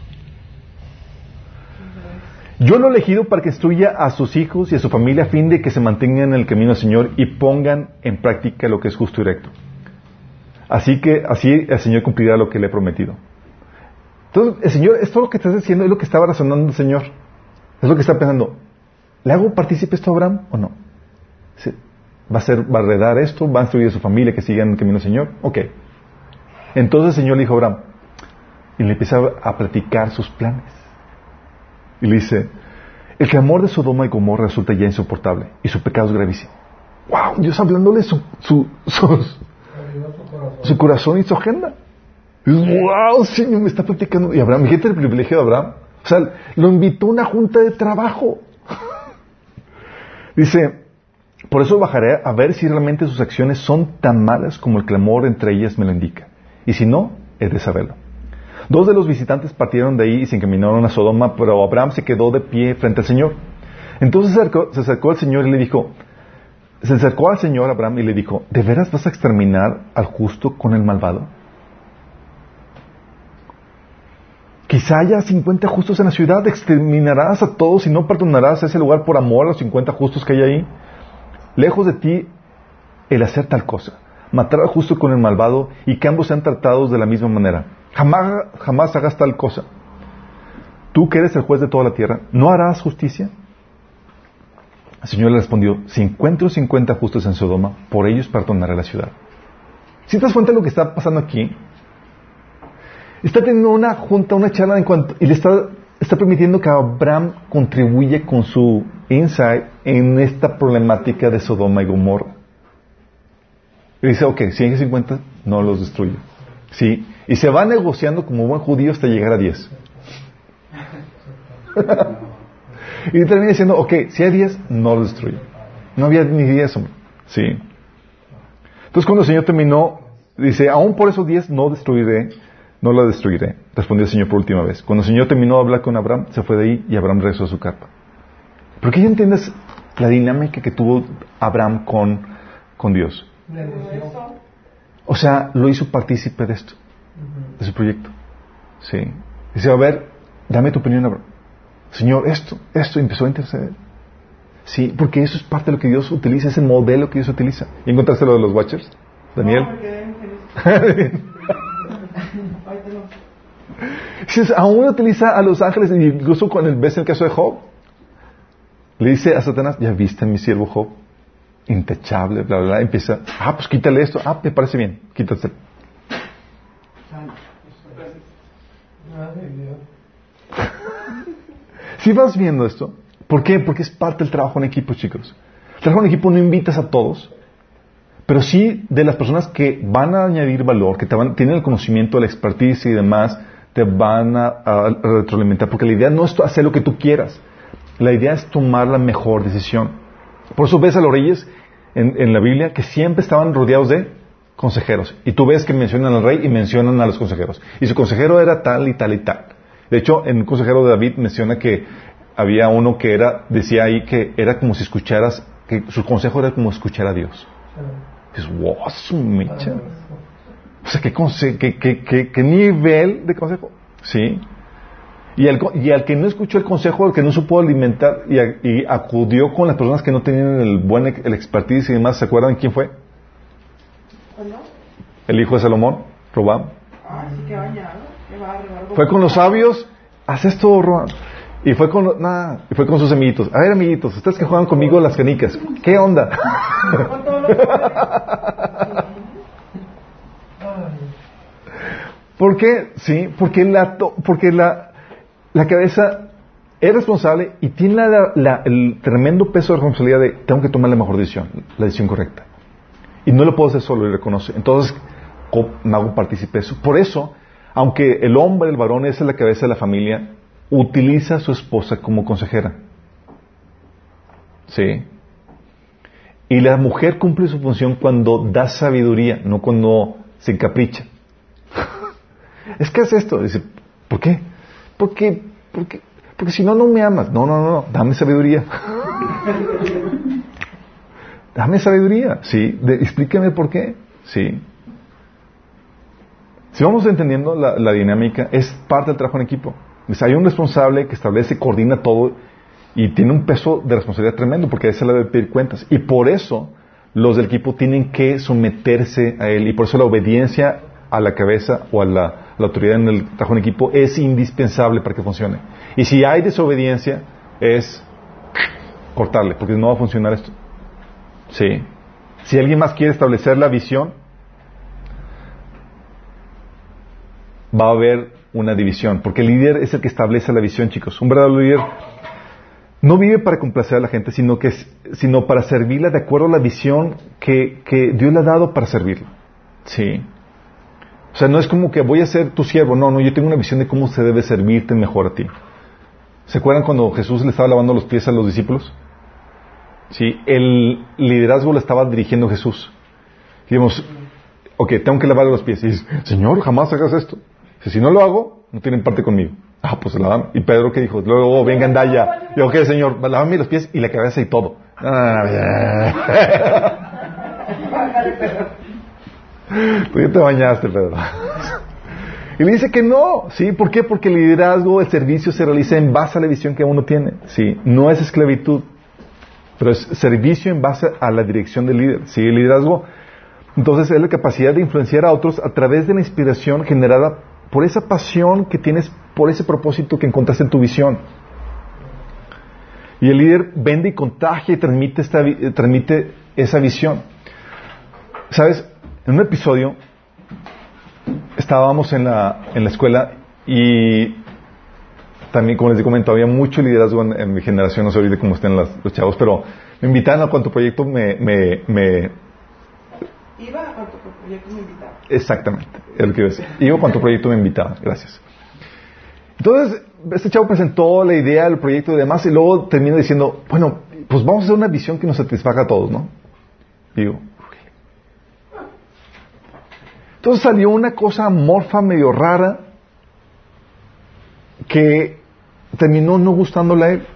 Yo lo he elegido para que instruya a sus hijos y a su familia a fin de que se mantengan en el camino del Señor y pongan en práctica lo que es justo y recto. Así que así el Señor cumplirá lo que le he prometido. Entonces, el Señor, esto lo que estás diciendo es lo que estaba razonando el Señor. Es lo que está pensando. ¿Le hago partícipe esto a Abraham o no? ¿Va a ser, va a heredar esto? ¿Va a instruir a su familia que sigan el camino del Señor? Ok. Entonces el Señor le dijo a Abraham, y le empieza a platicar sus planes. Y le dice, el clamor de Sodoma y Gomorra resulta ya insoportable y su pecado es gravísimo. ¡Wow! Dios hablándole su, su, su corazón. y su agenda. ¡Wow! Señor, me está platicando. Y Abraham, fíjate el privilegio de Abraham. O sea, lo invitó a una junta de trabajo. Dice, por eso bajaré a ver si realmente sus acciones son tan malas como el clamor entre ellas me lo indica. Y si no, he de saberlo. Dos de los visitantes partieron de ahí y se encaminaron a Sodoma, pero Abraham se quedó de pie frente al Señor. Entonces se acercó, se acercó al Señor y le dijo, se acercó al Señor Abraham y le dijo, ¿de veras vas a exterminar al justo con el malvado? Quizá haya 50 justos en la ciudad, exterminarás a todos y no perdonarás ese lugar por amor a los 50 justos que hay ahí. Lejos de ti el hacer tal cosa, matar al justo con el malvado y que ambos sean tratados de la misma manera. Jamás, jamás hagas tal cosa. Tú que eres el juez de toda la tierra, ¿no harás justicia? El Señor le respondió, si encuentro 50 justos en Sodoma, por ellos perdonaré la ciudad. Si te das cuenta de lo que está pasando aquí, está teniendo una junta, una charla en cuanto, y le está, permitiendo que Abraham contribuya con su insight en esta problemática de Sodoma y Gomorra. Y dice, ok, si hay 50, no los destruye. Sí, y se va negociando como buen judío hasta llegar a 10. y termina diciendo, ok, si hay 10, no los destruye. No había ni 10, hombre. Sí. Entonces cuando el Señor terminó, dice, aún por esos 10 no destruiré, no la destruiré. Respondió el Señor por última vez. Cuando el Señor terminó de hablar con Abraham, se fue de ahí y Abraham regresó a su carpa. ¿Por qué ya entiendes la dinámica que tuvo Abraham con, con Dios? O sea, lo hizo partícipe de esto, de su proyecto. Sí. Dice, a ver, dame tu opinión, Abraham. Señor, esto, esto, empezó a interceder. Sí, porque eso es parte de lo que Dios utiliza, es el modelo que Dios utiliza. ¿Y encontraste lo de los Watchers, Daniel? Dices, aún utiliza a los ángeles, incluso con el, ves el caso de Job. Le dice a Satanás, ya viste a mi siervo Job, intachable, bla, bla. Empieza, ah, pues quítale esto, ah, me parece bien, quítate. Si vas viendo esto, ¿por qué? Porque es parte del trabajo en equipo, chicos. El trabajo en equipo no invitas a todos, pero sí de las personas que van a añadir valor, que te van, tienen el conocimiento, la expertise y demás, te van a, a retroalimentar, porque la idea no es hacer lo que tú quieras, la idea es tomar la mejor decisión. Por eso ves a los reyes en, la Biblia que siempre estaban rodeados de consejeros. Y tú ves que mencionan al rey y mencionan a los consejeros. Y su consejero era tal y tal y tal. De hecho, en un consejero de David menciona que había uno que era, decía ahí que era como si escucharas, que su consejo era como escuchar a Dios. Dices, wow. O sea, ¿qué, conse- qué, qué- qué- qué nivel de consejo? Sí. Y al, y al que no escuchó el consejo, al que no supo alimentar y, a- y acudió con las personas que no tenían el buen el expertise y demás, ¿se acuerdan quién fue? El hijo de Salomón, Robam. Ah, sí que bañado. Qué bárbaro. Fue con los sabios, haz esto, Robam. Y fue con, nada, y fue con sus amiguitos. A ver, amiguitos, ustedes que juegan conmigo las canicas, ¿qué onda? ¿Por qué? Sí, porque la, to- porque la, la cabeza es responsable y tiene la- el tremendo peso de responsabilidad de tengo que tomar la mejor decisión, la decisión correcta. Y no lo puedo hacer solo y reconoce. Entonces, me hago partícipe de eso. Por eso, aunque el hombre, el varón, es la cabeza de la familia, utiliza a su esposa como consejera. Sí. Y la mujer cumple su función cuando da sabiduría, no cuando se encapricha. es que es esto. Dice, ¿por qué? Porque, porque, porque si no, no me amas. No, no, no, dame sabiduría. dame sabiduría. Sí, De- explícame por qué. Sí. Si vamos entendiendo la, la dinámica, es parte del trabajo en equipo. Hay un responsable que establece, coordina todo y tiene un peso de responsabilidad tremendo porque a ese le debe pedir cuentas. Y por eso los del equipo tienen que someterse a él y por eso la obediencia a la cabeza o a la, la autoridad en el trabajo en equipo es indispensable para que funcione. Y si hay desobediencia es cortarle porque no va a funcionar esto. Sí. Si alguien más quiere establecer la visión, va a haber una división, porque el líder es el que establece la visión, chicos. Un verdadero líder no vive para complacer a la gente, sino, que, sino para servirla de acuerdo a la visión que, que Dios le ha dado para servirla. Sí. O sea, no es como que voy a ser tu siervo. No, no, yo tengo una visión de cómo se debe servirte mejor a ti. ¿Se acuerdan cuando Jesús le estaba lavando los pies a los discípulos? Sí, el liderazgo lo estaba dirigiendo Jesús. Y dijimos, ok, tengo que lavarle los pies. Y dice, Señor, jamás hagas esto. Si no lo hago, no tienen parte conmigo. Ah, pues lavan. Y Pedro, ¿qué dijo? Luego, venga, anda ya. Y yo, ok, Señor, lávame los pies y la cabeza y todo. No, Tú ya te bañaste, Pedro. Y le dice que no, ¿sí? ¿Por qué? Porque el liderazgo, el servicio se realiza en base a la visión que uno tiene, ¿sí? No es esclavitud, pero es servicio en base a la dirección del líder, ¿sí? El liderazgo, entonces, es la capacidad de influenciar a otros a través de la inspiración generada por esa pasión que tienes, por ese propósito que encontraste en tu visión. Y el líder vende y contagia y transmite, esta, eh, transmite esa visión. ¿Sabes? En un episodio estábamos en la, en la escuela y también, como les comento, había mucho liderazgo en, en mi generación, no sé ahorita cómo estén las- los chavos, pero me invitaron a cuanto proyecto me, me, me- Iba a cuanto proyecto me invitaba. Exactamente, es lo que iba a decir. Iba cuanto proyecto me invitaba, gracias. Entonces, este chavo presentó la idea del proyecto y demás, y luego termina diciendo, bueno, pues vamos a hacer una visión que nos satisfaga a todos, ¿no? Digo. Entonces salió una cosa morfa medio rara que terminó no gustándole a él.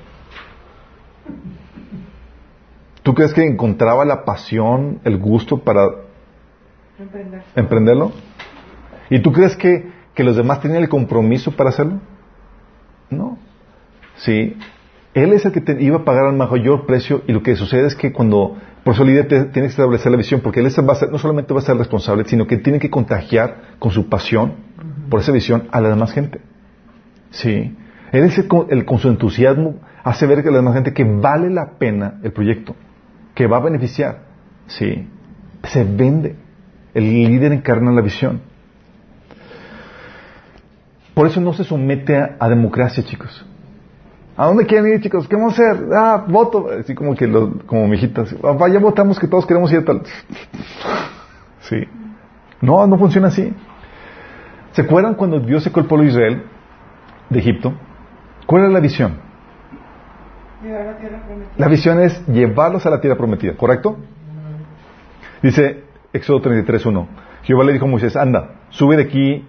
¿Tú crees que encontraba la pasión, el gusto para Emprender. emprenderlo? ¿Y tú crees que, que los demás tenían el compromiso para hacerlo? No. Sí. Él es el que te iba a pagar al mayor precio y lo que sucede es que cuando, por eso el líder te- tiene que establecer la visión, porque él es- va a ser- no solamente va a ser responsable, sino que tiene que contagiar con su pasión por esa visión a la demás gente. Sí. Él es el, con- el- con su entusiasmo hace ver que la demás gente que vale la pena el proyecto, que va a beneficiar. Sí. Se vende. El líder encarna la visión. Por eso no se somete a, a democracia, chicos. ¿A dónde quieren ir, chicos? ¿Qué vamos a hacer? Ah, voto. Así como que, los, como mijitas. "Ah, ya votamos que todos queremos ir a tal. Sí. No, no funciona así. ¿Se acuerdan cuando Dios sacó el pueblo de Israel de Egipto? ¿Cuál era la visión? Llegar a la tierra prometida. La visión es llevarlos a la tierra prometida, ¿correcto? Dice Éxodo 33.1. Jehová le dijo a Moisés, anda, sube de aquí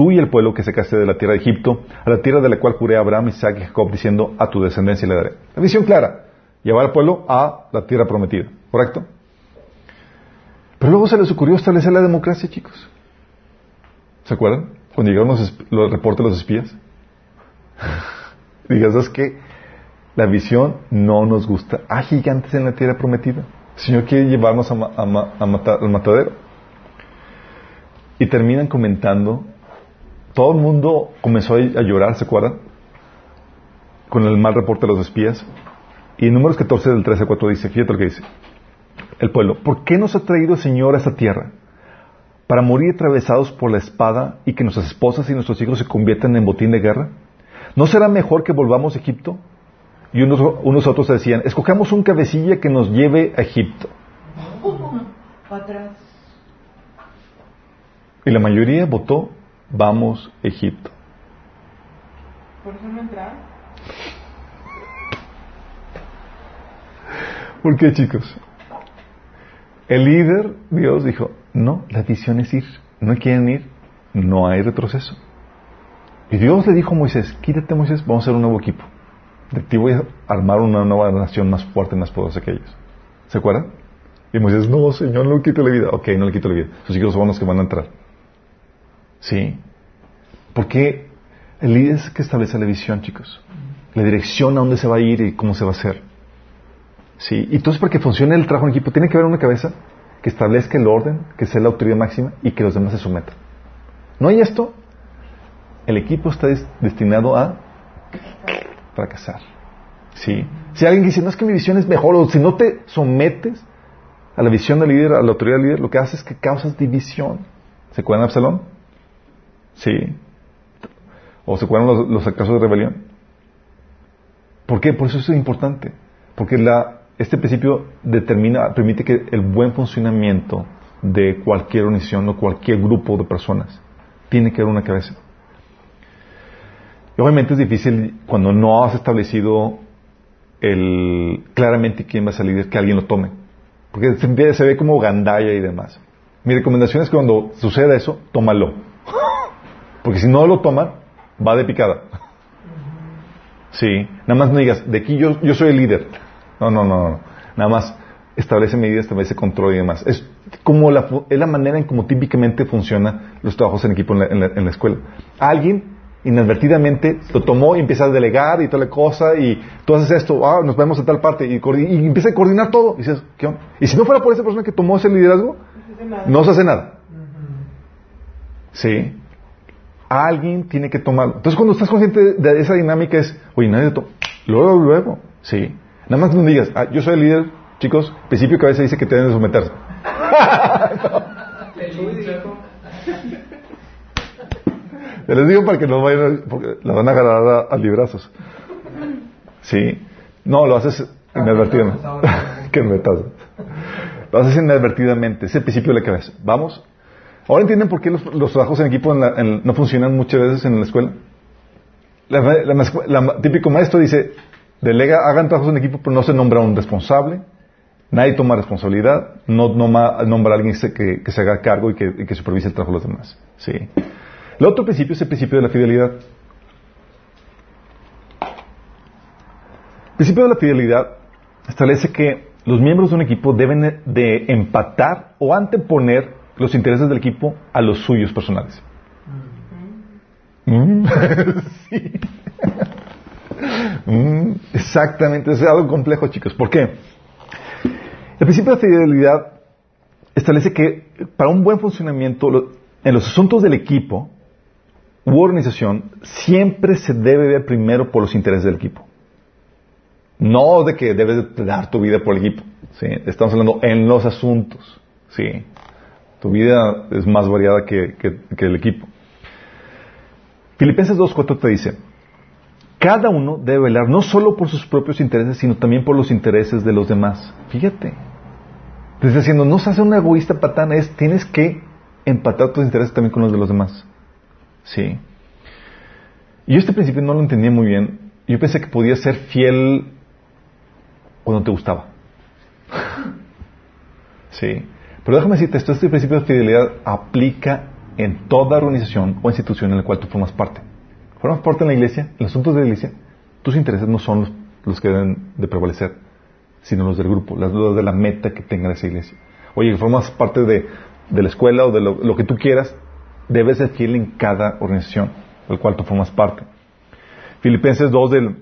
tú y el pueblo que sacaste de la tierra de Egipto, a la tierra de la cual juré a Abraham, Isaac y Jacob, diciendo, a tu descendencia le daré. La visión clara, llevar al pueblo a la tierra prometida, ¿correcto? Pero luego se les ocurrió establecer la democracia, chicos. ¿Se acuerdan? Cuando llegaron los, los reportes de los espías. Digas, ¿sabes qué? La visión no nos gusta. Hay gigantes en la tierra prometida. El Señor quiere llevarnos a matar, al matadero. Y terminan comentando. Todo el mundo comenzó a llorar, ¿se acuerdan? Con el mal reporte de los espías. Y en números 14 del 13 al 4 dice, fíjate lo que dice. El pueblo, ¿por qué nos ha traído el Señor a esta tierra? Para morir atravesados por la espada y que nuestras esposas y nuestros hijos se conviertan en botín de guerra. ¿No será mejor que volvamos a Egipto? Y unos, unos otros decían, escojamos un cabecilla que nos lleve a Egipto. Atrás. Y la mayoría votó, vamos a Egipto. Por eso no entraron. ¿Por qué, chicos? El líder, Dios, dijo, no, la visión es ir. No quieren ir, no hay retroceso. Y Dios le dijo a Moisés, quítate Moisés, vamos a hacer un nuevo equipo. De ti voy a armar una nueva nación más fuerte, más poderosa que ellos. ¿Se acuerdan? Y Moisés, no, Señor, no le quito la vida. Ok, no le quito la vida. Sus hijos son los que van a entrar. Sí. Porque el líder es el que establece la visión, chicos. La dirección a dónde se va a ir y cómo se va a hacer. Sí. Y entonces, para que funcione el trabajo en equipo, tiene que haber una cabeza que establezca el orden, que sea la autoridad máxima y que los demás se sometan. ¿No hay esto? El equipo está des- destinado a fracasar. Sí. Si alguien dice, no es que mi visión es mejor, o si no te sometes a la visión del líder, a la autoridad del líder, lo que haces es que causas división. ¿Se acuerdan de Absalón? Sí. ¿O se acuerdan los, los casos de rebelión? ¿Por qué? Por eso es importante. Porque la, este principio determina, permite que el buen funcionamiento de cualquier organización o cualquier grupo de personas tiene que haber una cabeza. Y obviamente es difícil cuando no has establecido el, claramente quién va a salir, que alguien lo tome. Porque se, ve como gandalla y demás. Mi recomendación es que cuando suceda eso, tómalo. Porque si no lo toman, va de picada. Sí, nada más no digas, de aquí yo, yo soy el líder. No, no, no, no. Nada más establece medidas, establece control y demás. Es como la, es la manera en como típicamente funciona los trabajos en equipo en la, en la, en la escuela. Alguien inadvertidamente lo tomó y empieza a delegar y toda la cosa y tú haces esto, ah, nos vemos en tal parte y, y empieza a coordinar todo. Y dices, ¿qué onda? Y si no fuera por esa persona que tomó ese liderazgo, no se hace nada. Sí. Alguien tiene que tomarlo. Entonces cuando estás consciente de esa dinámica es, oye, nadie lo toma. Luego, luego. Sí. Nada más no digas, ah, yo soy el líder, chicos, principio que a veces dice que tienen que someterse. Te les digo para que no vayan, porque la van a agarrar a, a librazos. Sí. No, lo haces inadvertidamente. que metazo. Lo haces inadvertidamente. Es el principio de la cabeza. Vamos. Ahora entienden por qué los, trabajos en equipo en la, en, no funcionan muchas veces en la escuela. La, la, típico maestro dice, delega, hagan trabajos en equipo, pero no se nombra un responsable. Nadie toma responsabilidad, no, no nombra a alguien que, que, se haga cargo y que, y que supervise el trabajo de los demás. Sí. El otro principio es el principio de la fidelidad. El principio de la fidelidad establece que los miembros de un equipo deben de empatar o anteponer los intereses del equipo a los suyos personales. Mm. sí. mm, exactamente, es algo complejo, chicos. ¿Por qué? El principio de fidelidad establece que para un buen funcionamiento en los asuntos del equipo u organización siempre se debe ver primero por los intereses del equipo. No de que debes dar tu vida por el equipo. ¿sí? Estamos hablando en los asuntos. ¿sí? Tu vida es más variada que, el equipo. Filipenses 2.4 te dice, cada uno debe velar no solo por sus propios intereses, sino también por los intereses de los demás. Fíjate. Te está diciendo, no se hace un egoísta patán, es tienes que empatar tus intereses también con los de los demás. Sí. Y yo este principio no lo entendía muy bien. Yo pensé que podía ser fiel cuando te gustaba. sí. Pero déjame decirte esto, este principio de fidelidad aplica en toda organización o institución en la cual tú formas parte. Formas parte en la iglesia, en los asuntos de la iglesia, tus intereses no son los, que deben de prevalecer, sino los del grupo, los de la meta que tenga esa iglesia. Oye, formas parte de, de la escuela o de lo, lo, que tú quieras, debes ser fiel en cada organización del cual tú formas parte. Filipenses 2 del,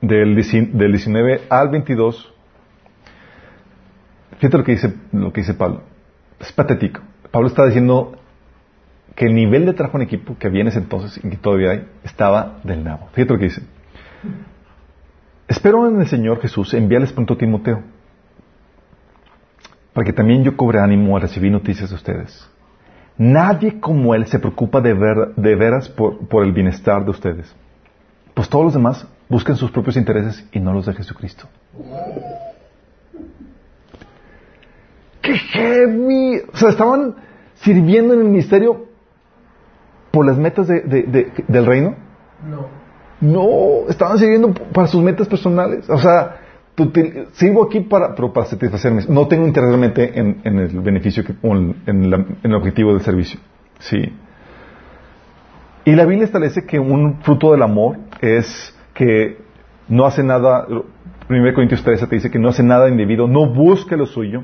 del, del 19 al 22 Fíjate lo que dice, lo que dice Pablo. Es patético. Pablo está diciendo que el nivel de trabajo en equipo que había en ese entonces y que todavía hay, estaba del nabo. Fíjate lo que dice. Espero en el Señor Jesús enviarles pronto a Timoteo, para que también yo cobre ánimo al recibir noticias de ustedes. Nadie como él se preocupa de, ver, de veras por, por el bienestar de ustedes. Pues todos los demás buscan sus propios intereses y no los de Jesucristo. ¡Qué heavy! O sea, estaban sirviendo en el ministerio por las metas de, de, de, del reino. No. No, estaban sirviendo para sus metas personales. O sea, te, sirvo aquí para, pero para satisfacerme. No tengo interés realmente en, en el beneficio que, o en, en, la, en, el objetivo del servicio. Sí. Y la Biblia establece que un fruto del amor es que no hace nada, 1 Corintios 13 te dice que no hace nada indebido, no busque lo suyo.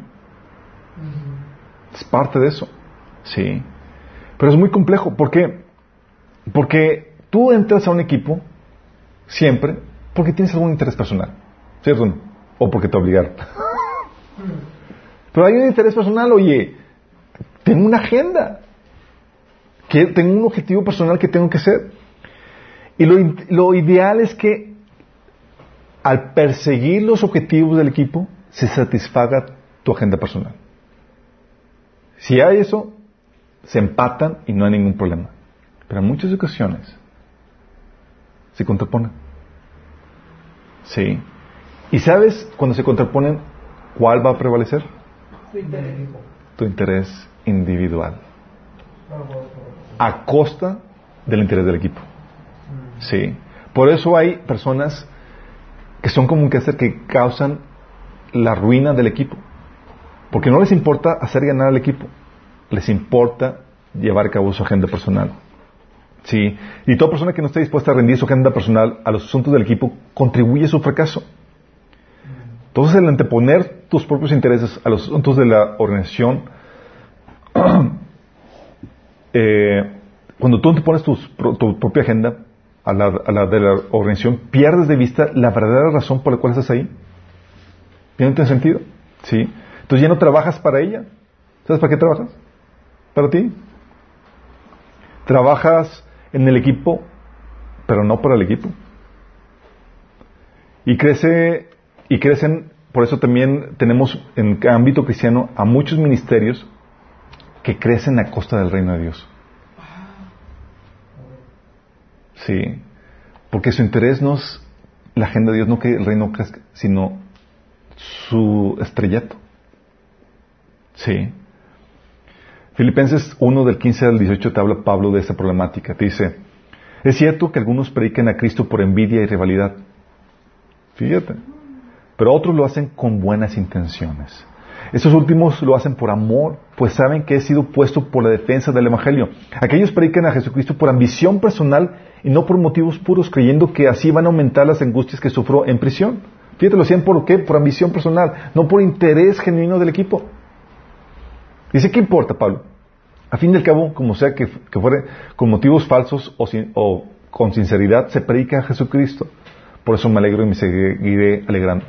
Es parte de eso. Sí. Pero es muy complejo. ¿Por qué? Porque tú entras a un equipo siempre porque tienes algún interés personal. ¿Cierto? O porque te obligaron. Pero hay un interés personal, oye, tengo una agenda. Que tengo un objetivo personal que tengo que hacer. Y lo, lo ideal es que al perseguir los objetivos del equipo se satisfaga tu agenda personal. Si hay eso, se empatan y no hay ningún problema. Pero en muchas ocasiones se contraponen. Sí. ¿Y sabes cuando se contraponen cuál va a prevalecer? Tu interés. Tu interés individual. A costa del interés del equipo. Sí. Por eso hay personas que son como un cáncer que causan la ruina del equipo. Porque no les importa hacer ganar al equipo. Les importa llevar a cabo su agenda personal. Sí. Y toda persona que no esté dispuesta a rendir su agenda personal a los asuntos del equipo contribuye a su fracaso. Entonces, el anteponer tus propios intereses a los asuntos de la organización, eh, cuando tú antepones tu propia agenda a la, a la de la organización, pierdes de vista la verdadera razón por la cual estás ahí. ¿Tiene sentido? Sí. Entonces ya no trabajas para ella. ¿Sabes para qué trabajas? Para ti. Trabajas en el equipo, pero no para el equipo. Y crece, y crecen, por eso también tenemos en ámbito cristiano a muchos ministerios que crecen a costa del reino de Dios. Sí. Porque su interés no es la agenda de Dios, no que el reino crezca, sino su estrellato. Sí. Filipenses 1 del 15 al 18 te habla Pablo de esta problemática. Te dice, es cierto que algunos predican a Cristo por envidia y rivalidad. Fíjate. Pero otros lo hacen con buenas intenciones. Estos últimos lo hacen por amor, pues saben que he sido puesto por la defensa del Evangelio. Aquellos predican a Jesucristo por ambición personal y no por motivos puros, creyendo que así van a aumentar las angustias que sufro en prisión. Fíjate, lo hacían por qué? Por ambición personal, no por interés genuino del equipo. Dice, ¿qué importa, Pablo? A fin del cabo, como sea que, que fuere con motivos falsos o, o con sinceridad, se predica a Jesucristo. Por eso me alegro y me seguiré alegrando.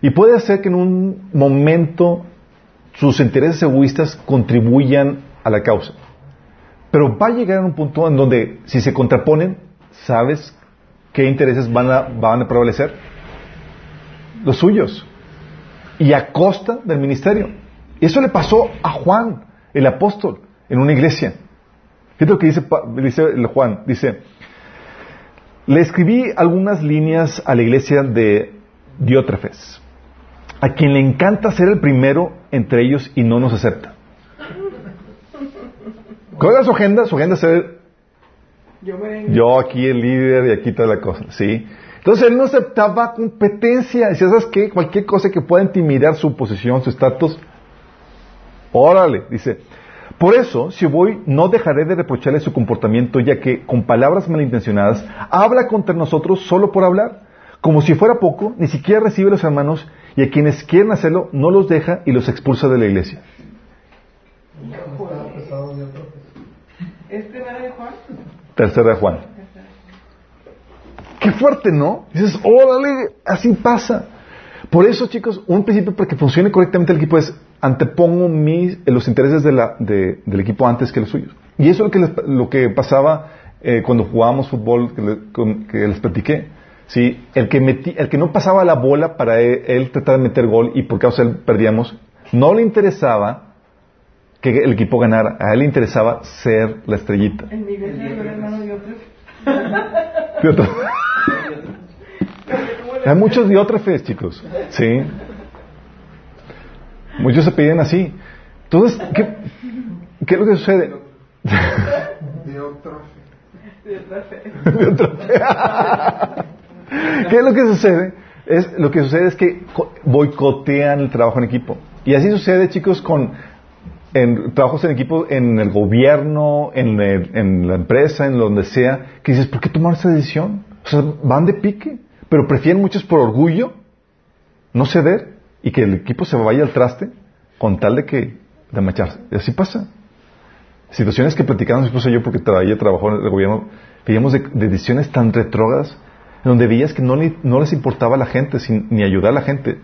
Y puede ser que en un momento sus intereses egoístas contribuyan a la causa. Pero va a llegar a un punto en donde, si se contraponen, ¿sabes qué intereses van a, van a prevalecer? Los suyos. Y a costa del ministerio. Y eso le pasó a Juan, el apóstol, en una iglesia. Fíjate lo que dice, dice Juan. Dice, le escribí algunas líneas a la iglesia de Diótrefes, a quien le encanta ser el primero entre ellos y no nos acepta. ¿Cuál era su agenda? Su agenda es ser Yo me yo aquí el líder y aquí toda la cosa, ¿sí? Entonces él no aceptaba competencia. Decía, ¿sabes qué? Cualquier cosa que pueda intimidar su posición, su estatus, órale, dice. Por eso, si voy, no dejaré de reprocharle su comportamiento, ya que con palabras malintencionadas habla contra nosotros solo por hablar. Como si fuera poco, ni siquiera recibe a los hermanos y a quienes quieren hacerlo no los deja y los expulsa de la iglesia. ¿Es primera de Juan? Tercera de Juan. Qué fuerte, ¿no? Dices, órale, así pasa. Por eso, chicos, un principio para que funcione correctamente el equipo es antepongo mis, los intereses de la- de- del equipo antes que los suyos. Y eso es lo que, les- lo que pasaba eh, cuando jugábamos fútbol, que, le- con- que les platiqué. ¿sí? El, que metí- el que no pasaba la bola para él, él tratar de meter gol y por causa de él perdíamos, no le interesaba que el equipo ganara. A él le interesaba ser la estrellita. Iglesia hay un hermano de. Hay muchos diótrefes, chicos. Sí. Muchos se piden así. Entonces, ¿qué, qué es lo que sucede? De otro. de otra fe. Diótrefe. ¿Qué es lo que sucede? Es, lo que sucede es que co- boicotean el trabajo en equipo. Y así sucede, chicos, con en, trabajos en equipo en el gobierno, en, el- en la empresa, en donde sea, que dices, ¿por qué tomar esa decisión? O sea, van de pique, pero prefieren muchos por orgullo no ceder y que el equipo se vaya al traste con tal de que de macharse. Y así pasa. Situaciones que platicamos mi esposa y yo porque ella trabajó en el gobierno, veíamos de, de decisiones tan retrógradas en donde veías que no, ni- no les importaba a la gente sin- ni ayudar a la gente,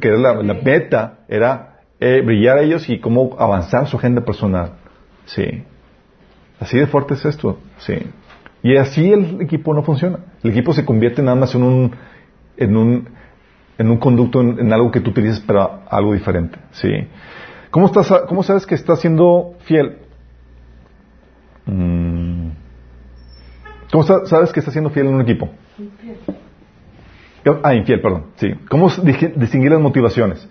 que era la, la meta era eh, brillar a ellos y cómo avanzar su agenda personal. Sí. Así de fuerte es esto. Sí. Y así el equipo no funciona. El equipo se convierte nada más en un, en un, en un conducto, en, en algo que tú utilizas para algo diferente. Sí. ¿Cómo, estás, ¿Cómo sabes que estás siendo fiel? Mm. ¿Cómo sa- sabes que estás siendo fiel en un equipo? Ah, infiel, perdón. Sí. ¿Cómo distinguir las motivaciones?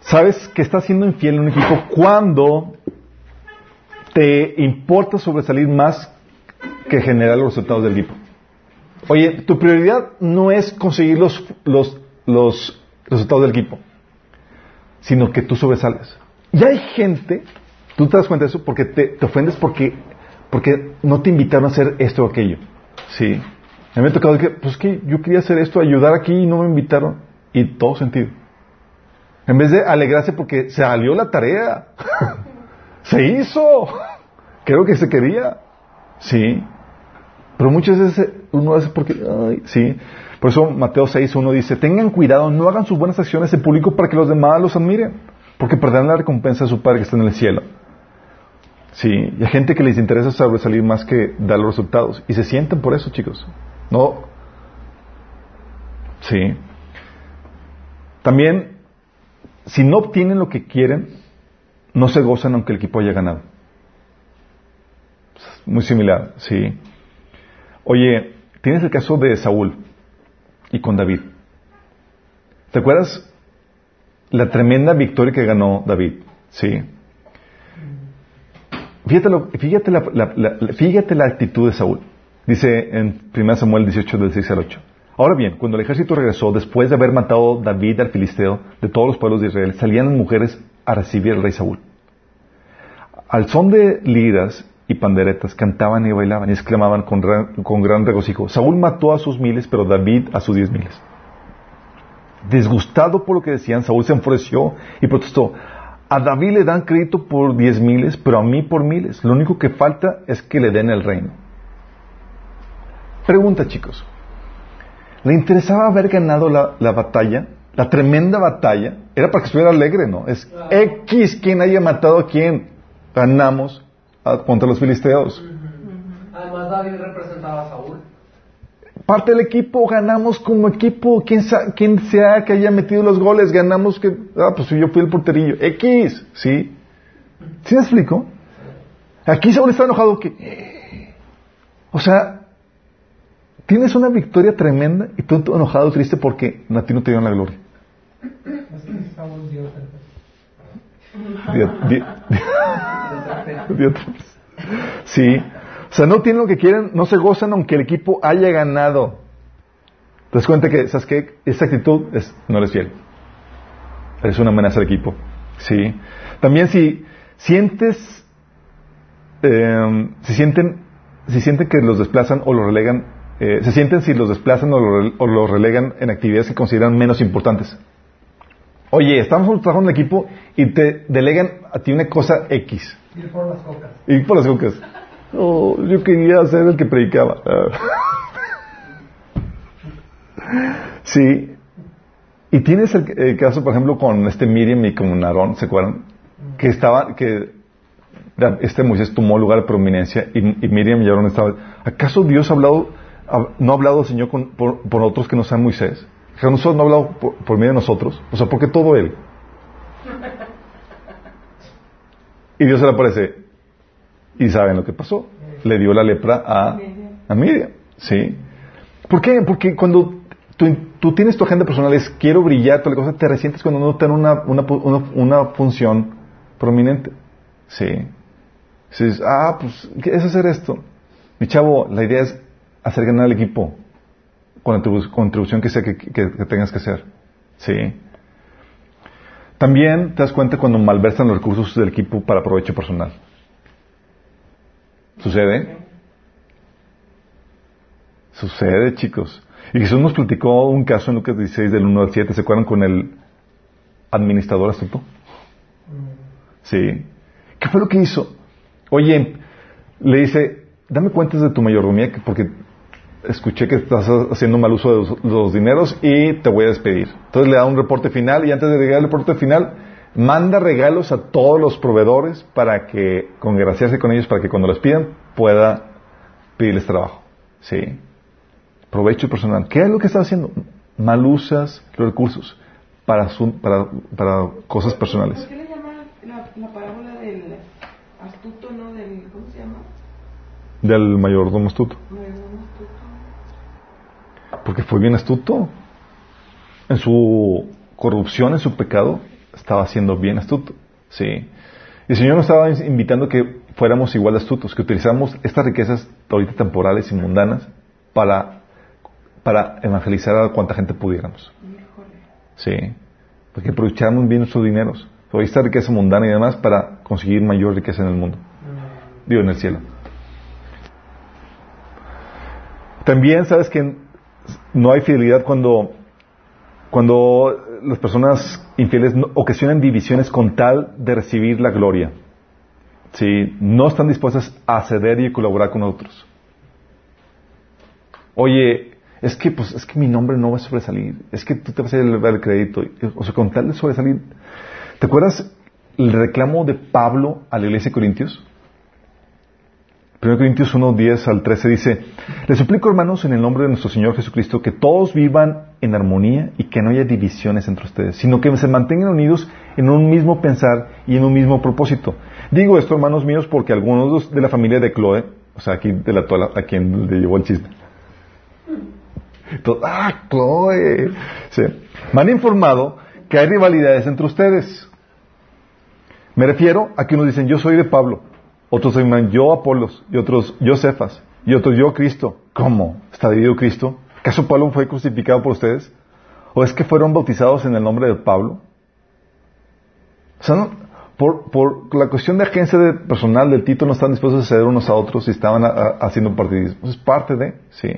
Sabes que estás siendo infiel en un equipo cuando te importa sobresalir más que generar los resultados del equipo. Oye, tu prioridad no es conseguir los, los, los resultados del equipo, sino que tú sobresales. Y hay gente, tú te das cuenta de eso porque te, te ofendes porque, porque no te invitaron a hacer esto o aquello. Sí. A mí me ha tocado que, pues que yo quería hacer esto, ayudar aquí y no me invitaron. Y todo sentido. En vez de alegrarse porque se salió la tarea. se hizo. Creo que se quería. Sí. Pero muchas veces uno hace porque, sí. Por eso Mateo 6, uno dice, tengan cuidado, no hagan sus buenas acciones en público para que los demás los admiren, porque perderán la recompensa de su Padre que está en el cielo. Sí, y hay gente que les interesa sobresalir más que dar los resultados. Y se sienten por eso, chicos. No. Sí. También, si no obtienen lo que quieren, no se gozan aunque el equipo haya ganado. Muy similar, sí. Oye, tienes el caso de Saúl y con David. ¿Te acuerdas la tremenda victoria que ganó David? Sí. Fíjate, la actitud de Saúl. Dice en 1 Samuel 18, del 6 al 8. Ahora bien, cuando el ejército regresó, después de haber matado David al filisteo de todos los pueblos de Israel, salían las mujeres a recibir al rey Saúl. Al son de liras y panderetas cantaban y bailaban y exclamaban con, con gran regocijo, Saúl mató a sus miles, pero David a sus diez miles. Disgustado por lo que decían, Saúl se enfureció y protestó, a David le dan crédito por diez miles, pero a mí por miles. Lo único que falta es que le den el reino. Pregunta, chicos. ¿Le interesaba haber ganado la, la batalla? La tremenda batalla. Era para que estuviera alegre, ¿no? Es X quien haya matado a quien. Ganamos a- contra los filisteos. Además, David representaba a Saúl. Parte del equipo, ganamos como equipo. Quien, sea que haya metido los goles, ganamos que. Ah, pues yo fui el porterillo. X, ¿sí? ¿Sí me explico? Aquí Saúl está enojado que. O sea, tienes una victoria tremenda y tú enojado, triste porque a ti no te dieron la gloria. Es que Saúl dio Sí. O sea, no tienen lo que quieren, no se gozan aunque el equipo haya ganado. Te das cuenta que, ¿sabes qué? Esa actitud es, no eres fiel. Eres una amenaza al equipo. Sí. También si sientes, eh, si sienten, si sienten que los desplazan o los relegan, eh, se sienten si los desplazan o los, o los relegan en actividades que consideran menos importantes. Oye, estamos trabajando en equipo y te delegan a ti una cosa X. ir por las cocas. Y por las cocas. Oh, yo quería ser el que predicaba. sí. Y tienes el, el caso, por ejemplo, con este Miriam y con Aarón, ¿se acuerdan? Que estaba, que este Moisés tomó lugar de prominencia y, y Miriam y Aarón estaban. ¿Acaso Dios ha hablado, ha- no ha hablado, Señor, con- por, por otros que no sean Moisés? ¿Que nosotros no ha hablado por, medio de nosotros? O sea, ¿por qué todo Él? Y Dios se le aparece. Y saben lo que pasó. Le dio la lepra a, a Miriam. ¿Sí? ¿Por qué? Porque cuando tú, tienes tu agenda personal, es quiero brillar, toda la cosa, te resientes cuando no dan una, una, una función prominente. ¿Sí? Dices, ah, pues, ¿qué es hacer esto? Mi chavo, la idea es hacer ganar al equipo con tribu- contribución que sea que, tengas que hacer. ¿Sí? También te das cuenta cuando malversan los recursos del equipo para provecho personal. ¿Sucede? Sucede, chicos. Y Jesús nos platicó un caso en Lucas 16 del 1 al 7, ¿se acuerdan con el administrador astuto? Sí. ¿Qué fue lo que hizo? Oye, le dice, dame cuentas de tu mayordomía que- porque escuché que estás haciendo mal uso de los, los dineros y te voy a despedir. Entonces le da un reporte final y antes de llegar al reporte final, manda regalos a todos los proveedores para que, congraciarse con ellos, para que cuando les pidan pueda pedirles trabajo. Sí. Provecho personal. ¿Qué es lo que está haciendo? Mal usas los recursos para, su- para, para cosas personales. ¿Por qué le llaman la, la parábola del astuto, no? Del, ¿Cómo se llama? Del mayordomo astuto. Porque fue bien astuto. En su corrupción, en su pecado, estaba siendo bien astuto. Sí. El Señor nos estaba invitando que fuéramos igual de astutos, que utilizáramos estas riquezas ahorita temporales y mundanas para, para evangelizar a cuanta gente pudiéramos. Sí. Porque aprovecháramos bien nuestros dineros. Toda esta riqueza mundana y demás para conseguir mayor riqueza en el mundo. Digo, en el cielo. También sabes que no hay fidelidad cuando, cuando las personas infieles ocasionan divisiones con tal de recibir la gloria. ¿Sí? No están dispuestas a ceder y colaborar con otros. Oye, es que, pues, es que mi nombre no va a sobresalir. Es que tú te vas a llevar el crédito. O sea, con tal de sobresalir. ¿Te acuerdas el reclamo de Pablo a la iglesia de Corintios? 1 Corintios 1, 10 al 13 dice, les suplico hermanos en el nombre de nuestro Señor Jesucristo que todos vivan en armonía y que no haya divisiones entre ustedes, sino que se mantengan unidos en un mismo pensar y en un mismo propósito. Digo esto, hermanos míos, porque algunos de la familia de Chloe, o sea, aquí de la tola, a quien le llevó el chisme, ah, Chloe, me han informado que hay rivalidades entre ustedes. Me refiero a que unos dicen, yo soy de Pablo, otros dicen, yo Apolos, y otros, yo Cefas, y otros, yo Cristo. ¿Cómo? ¿Está dividido Cristo? ¿Acaso Pablo fue crucificado por ustedes? ¿O es que fueron bautizados en el nombre de Pablo? O sea, por, la cuestión de agencia de personal del Tito no están dispuestos a ceder unos a otros y estaban haciendo partidismo. Es parte de, sí.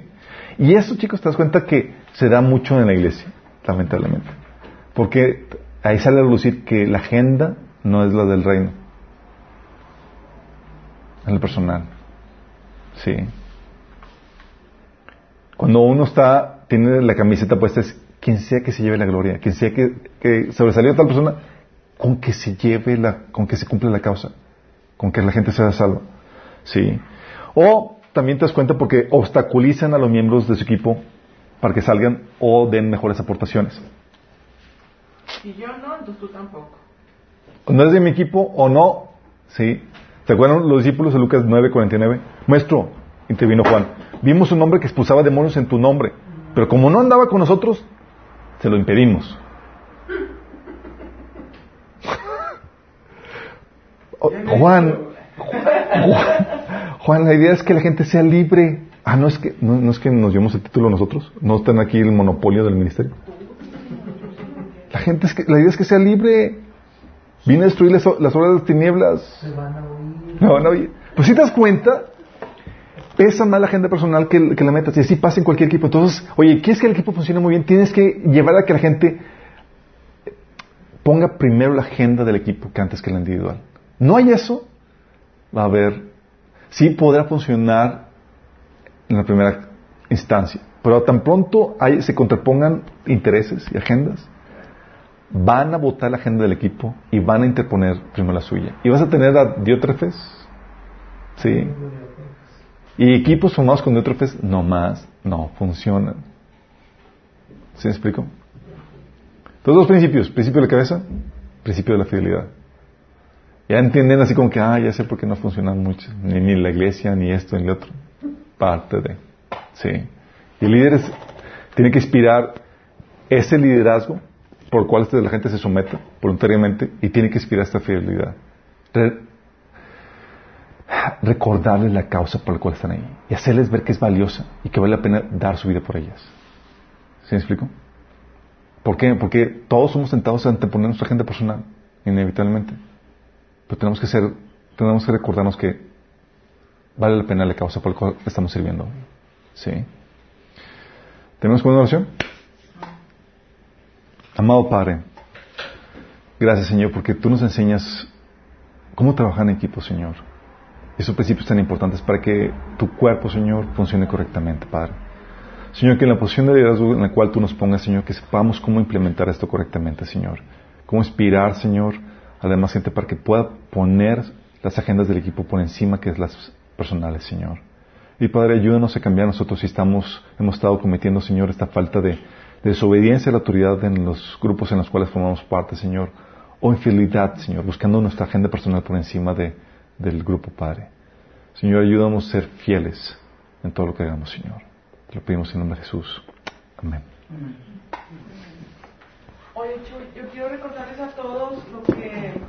Y eso, chicos, te das cuenta que se da mucho en la iglesia, lamentablemente. Porque ahí sale a lucir que la agenda no es la del reino. Es la personal. Sí. Cuando uno está, tiene la camiseta puesta, es quien sea que se lleve la gloria, quien sea que, que sobresalió a tal persona, con que se lleve la, con que se cumpla la causa, con que la gente sea salva. Sí. O también te das cuenta porque obstaculizan a los miembros de su equipo para que salgan o den mejores aportaciones. Y yo no, entonces tú tampoco. No es de mi equipo o no, sí. ¿Se acuerdan los discípulos de Lucas 9:49? Maestro, intervino Juan, vimos un hombre que expulsaba demonios en tu nombre, pero como no andaba con nosotros, se lo impedimos. Juan, Juan, la idea es que la gente sea libre. Ah, no es que no, es que nos llevamos el título nosotros, no están aquí el monopolio del ministerio. La gente es que la idea es que sea libre. Viene a destruir las, las obras de las tinieblas. Se van a oír. No van a oír. Pues si te das cuenta, pesa más la agenda personal que, que la meta. Si así pasa en cualquier equipo. Entonces, oye, ¿quieres que el equipo funcione muy bien? Tienes que llevar a que la gente ponga primero la agenda del equipo que antes que la individual. No hay eso, va a haber, sí podrá funcionar en la primera instancia, pero tan pronto hay, se contrapongan intereses y agendas, van a votar la agenda del equipo y van a interponer primero la suya. Y vas a tener a diótrefes, ¿sí? Y equipos formados con diótrefes, no más, no funcionan. ¿Sí me explico? Todos dos principios, principio de la cabeza, principio de la fidelidad. Ya entienden así como que, ah, ya sé por qué no funcionan mucho, ni, ni la iglesia, ni esto, ni lo otro. Parte de. Sí. Y el líder tiene que inspirar ese liderazgo por el cual la gente se somete voluntariamente y tiene que inspirar esta fidelidad. recordarles la causa por la cual están ahí y hacerles ver que es valiosa y que vale la pena dar su vida por ellas. ¿Sí me explico? ¿Por qué? Porque todos somos tentados a anteponer nuestra agenda personal, inevitablemente. Pero tenemos que ser, tenemos que recordarnos que vale la pena la causa por la cual estamos sirviendo. ¿Sí? ¿Tenemos una oración? Amado Padre, gracias Señor porque tú nos enseñas cómo trabajar en equipo, Señor. Esos principios tan importantes para que tu cuerpo, Señor, funcione correctamente, Padre. Señor, que en la posición de liderazgo en la cual tú nos pongas, Señor, que sepamos cómo implementar esto correctamente, Señor. Cómo inspirar, Señor, además gente para que pueda poner las agendas del equipo por encima que es las personales, Señor. Y Padre, ayúdanos a cambiar nosotros si estamos, hemos estado cometiendo, Señor, esta falta de, desobediencia a la autoridad en los grupos en los cuales formamos parte, Señor, o infidelidad, Señor, buscando nuestra agenda personal por encima de, del grupo, Padre. Señor, ayúdanos a ser fieles en todo lo que hagamos, Señor. Te lo pedimos en nombre de Jesús. Amén. Yo quiero recordarles a todos lo que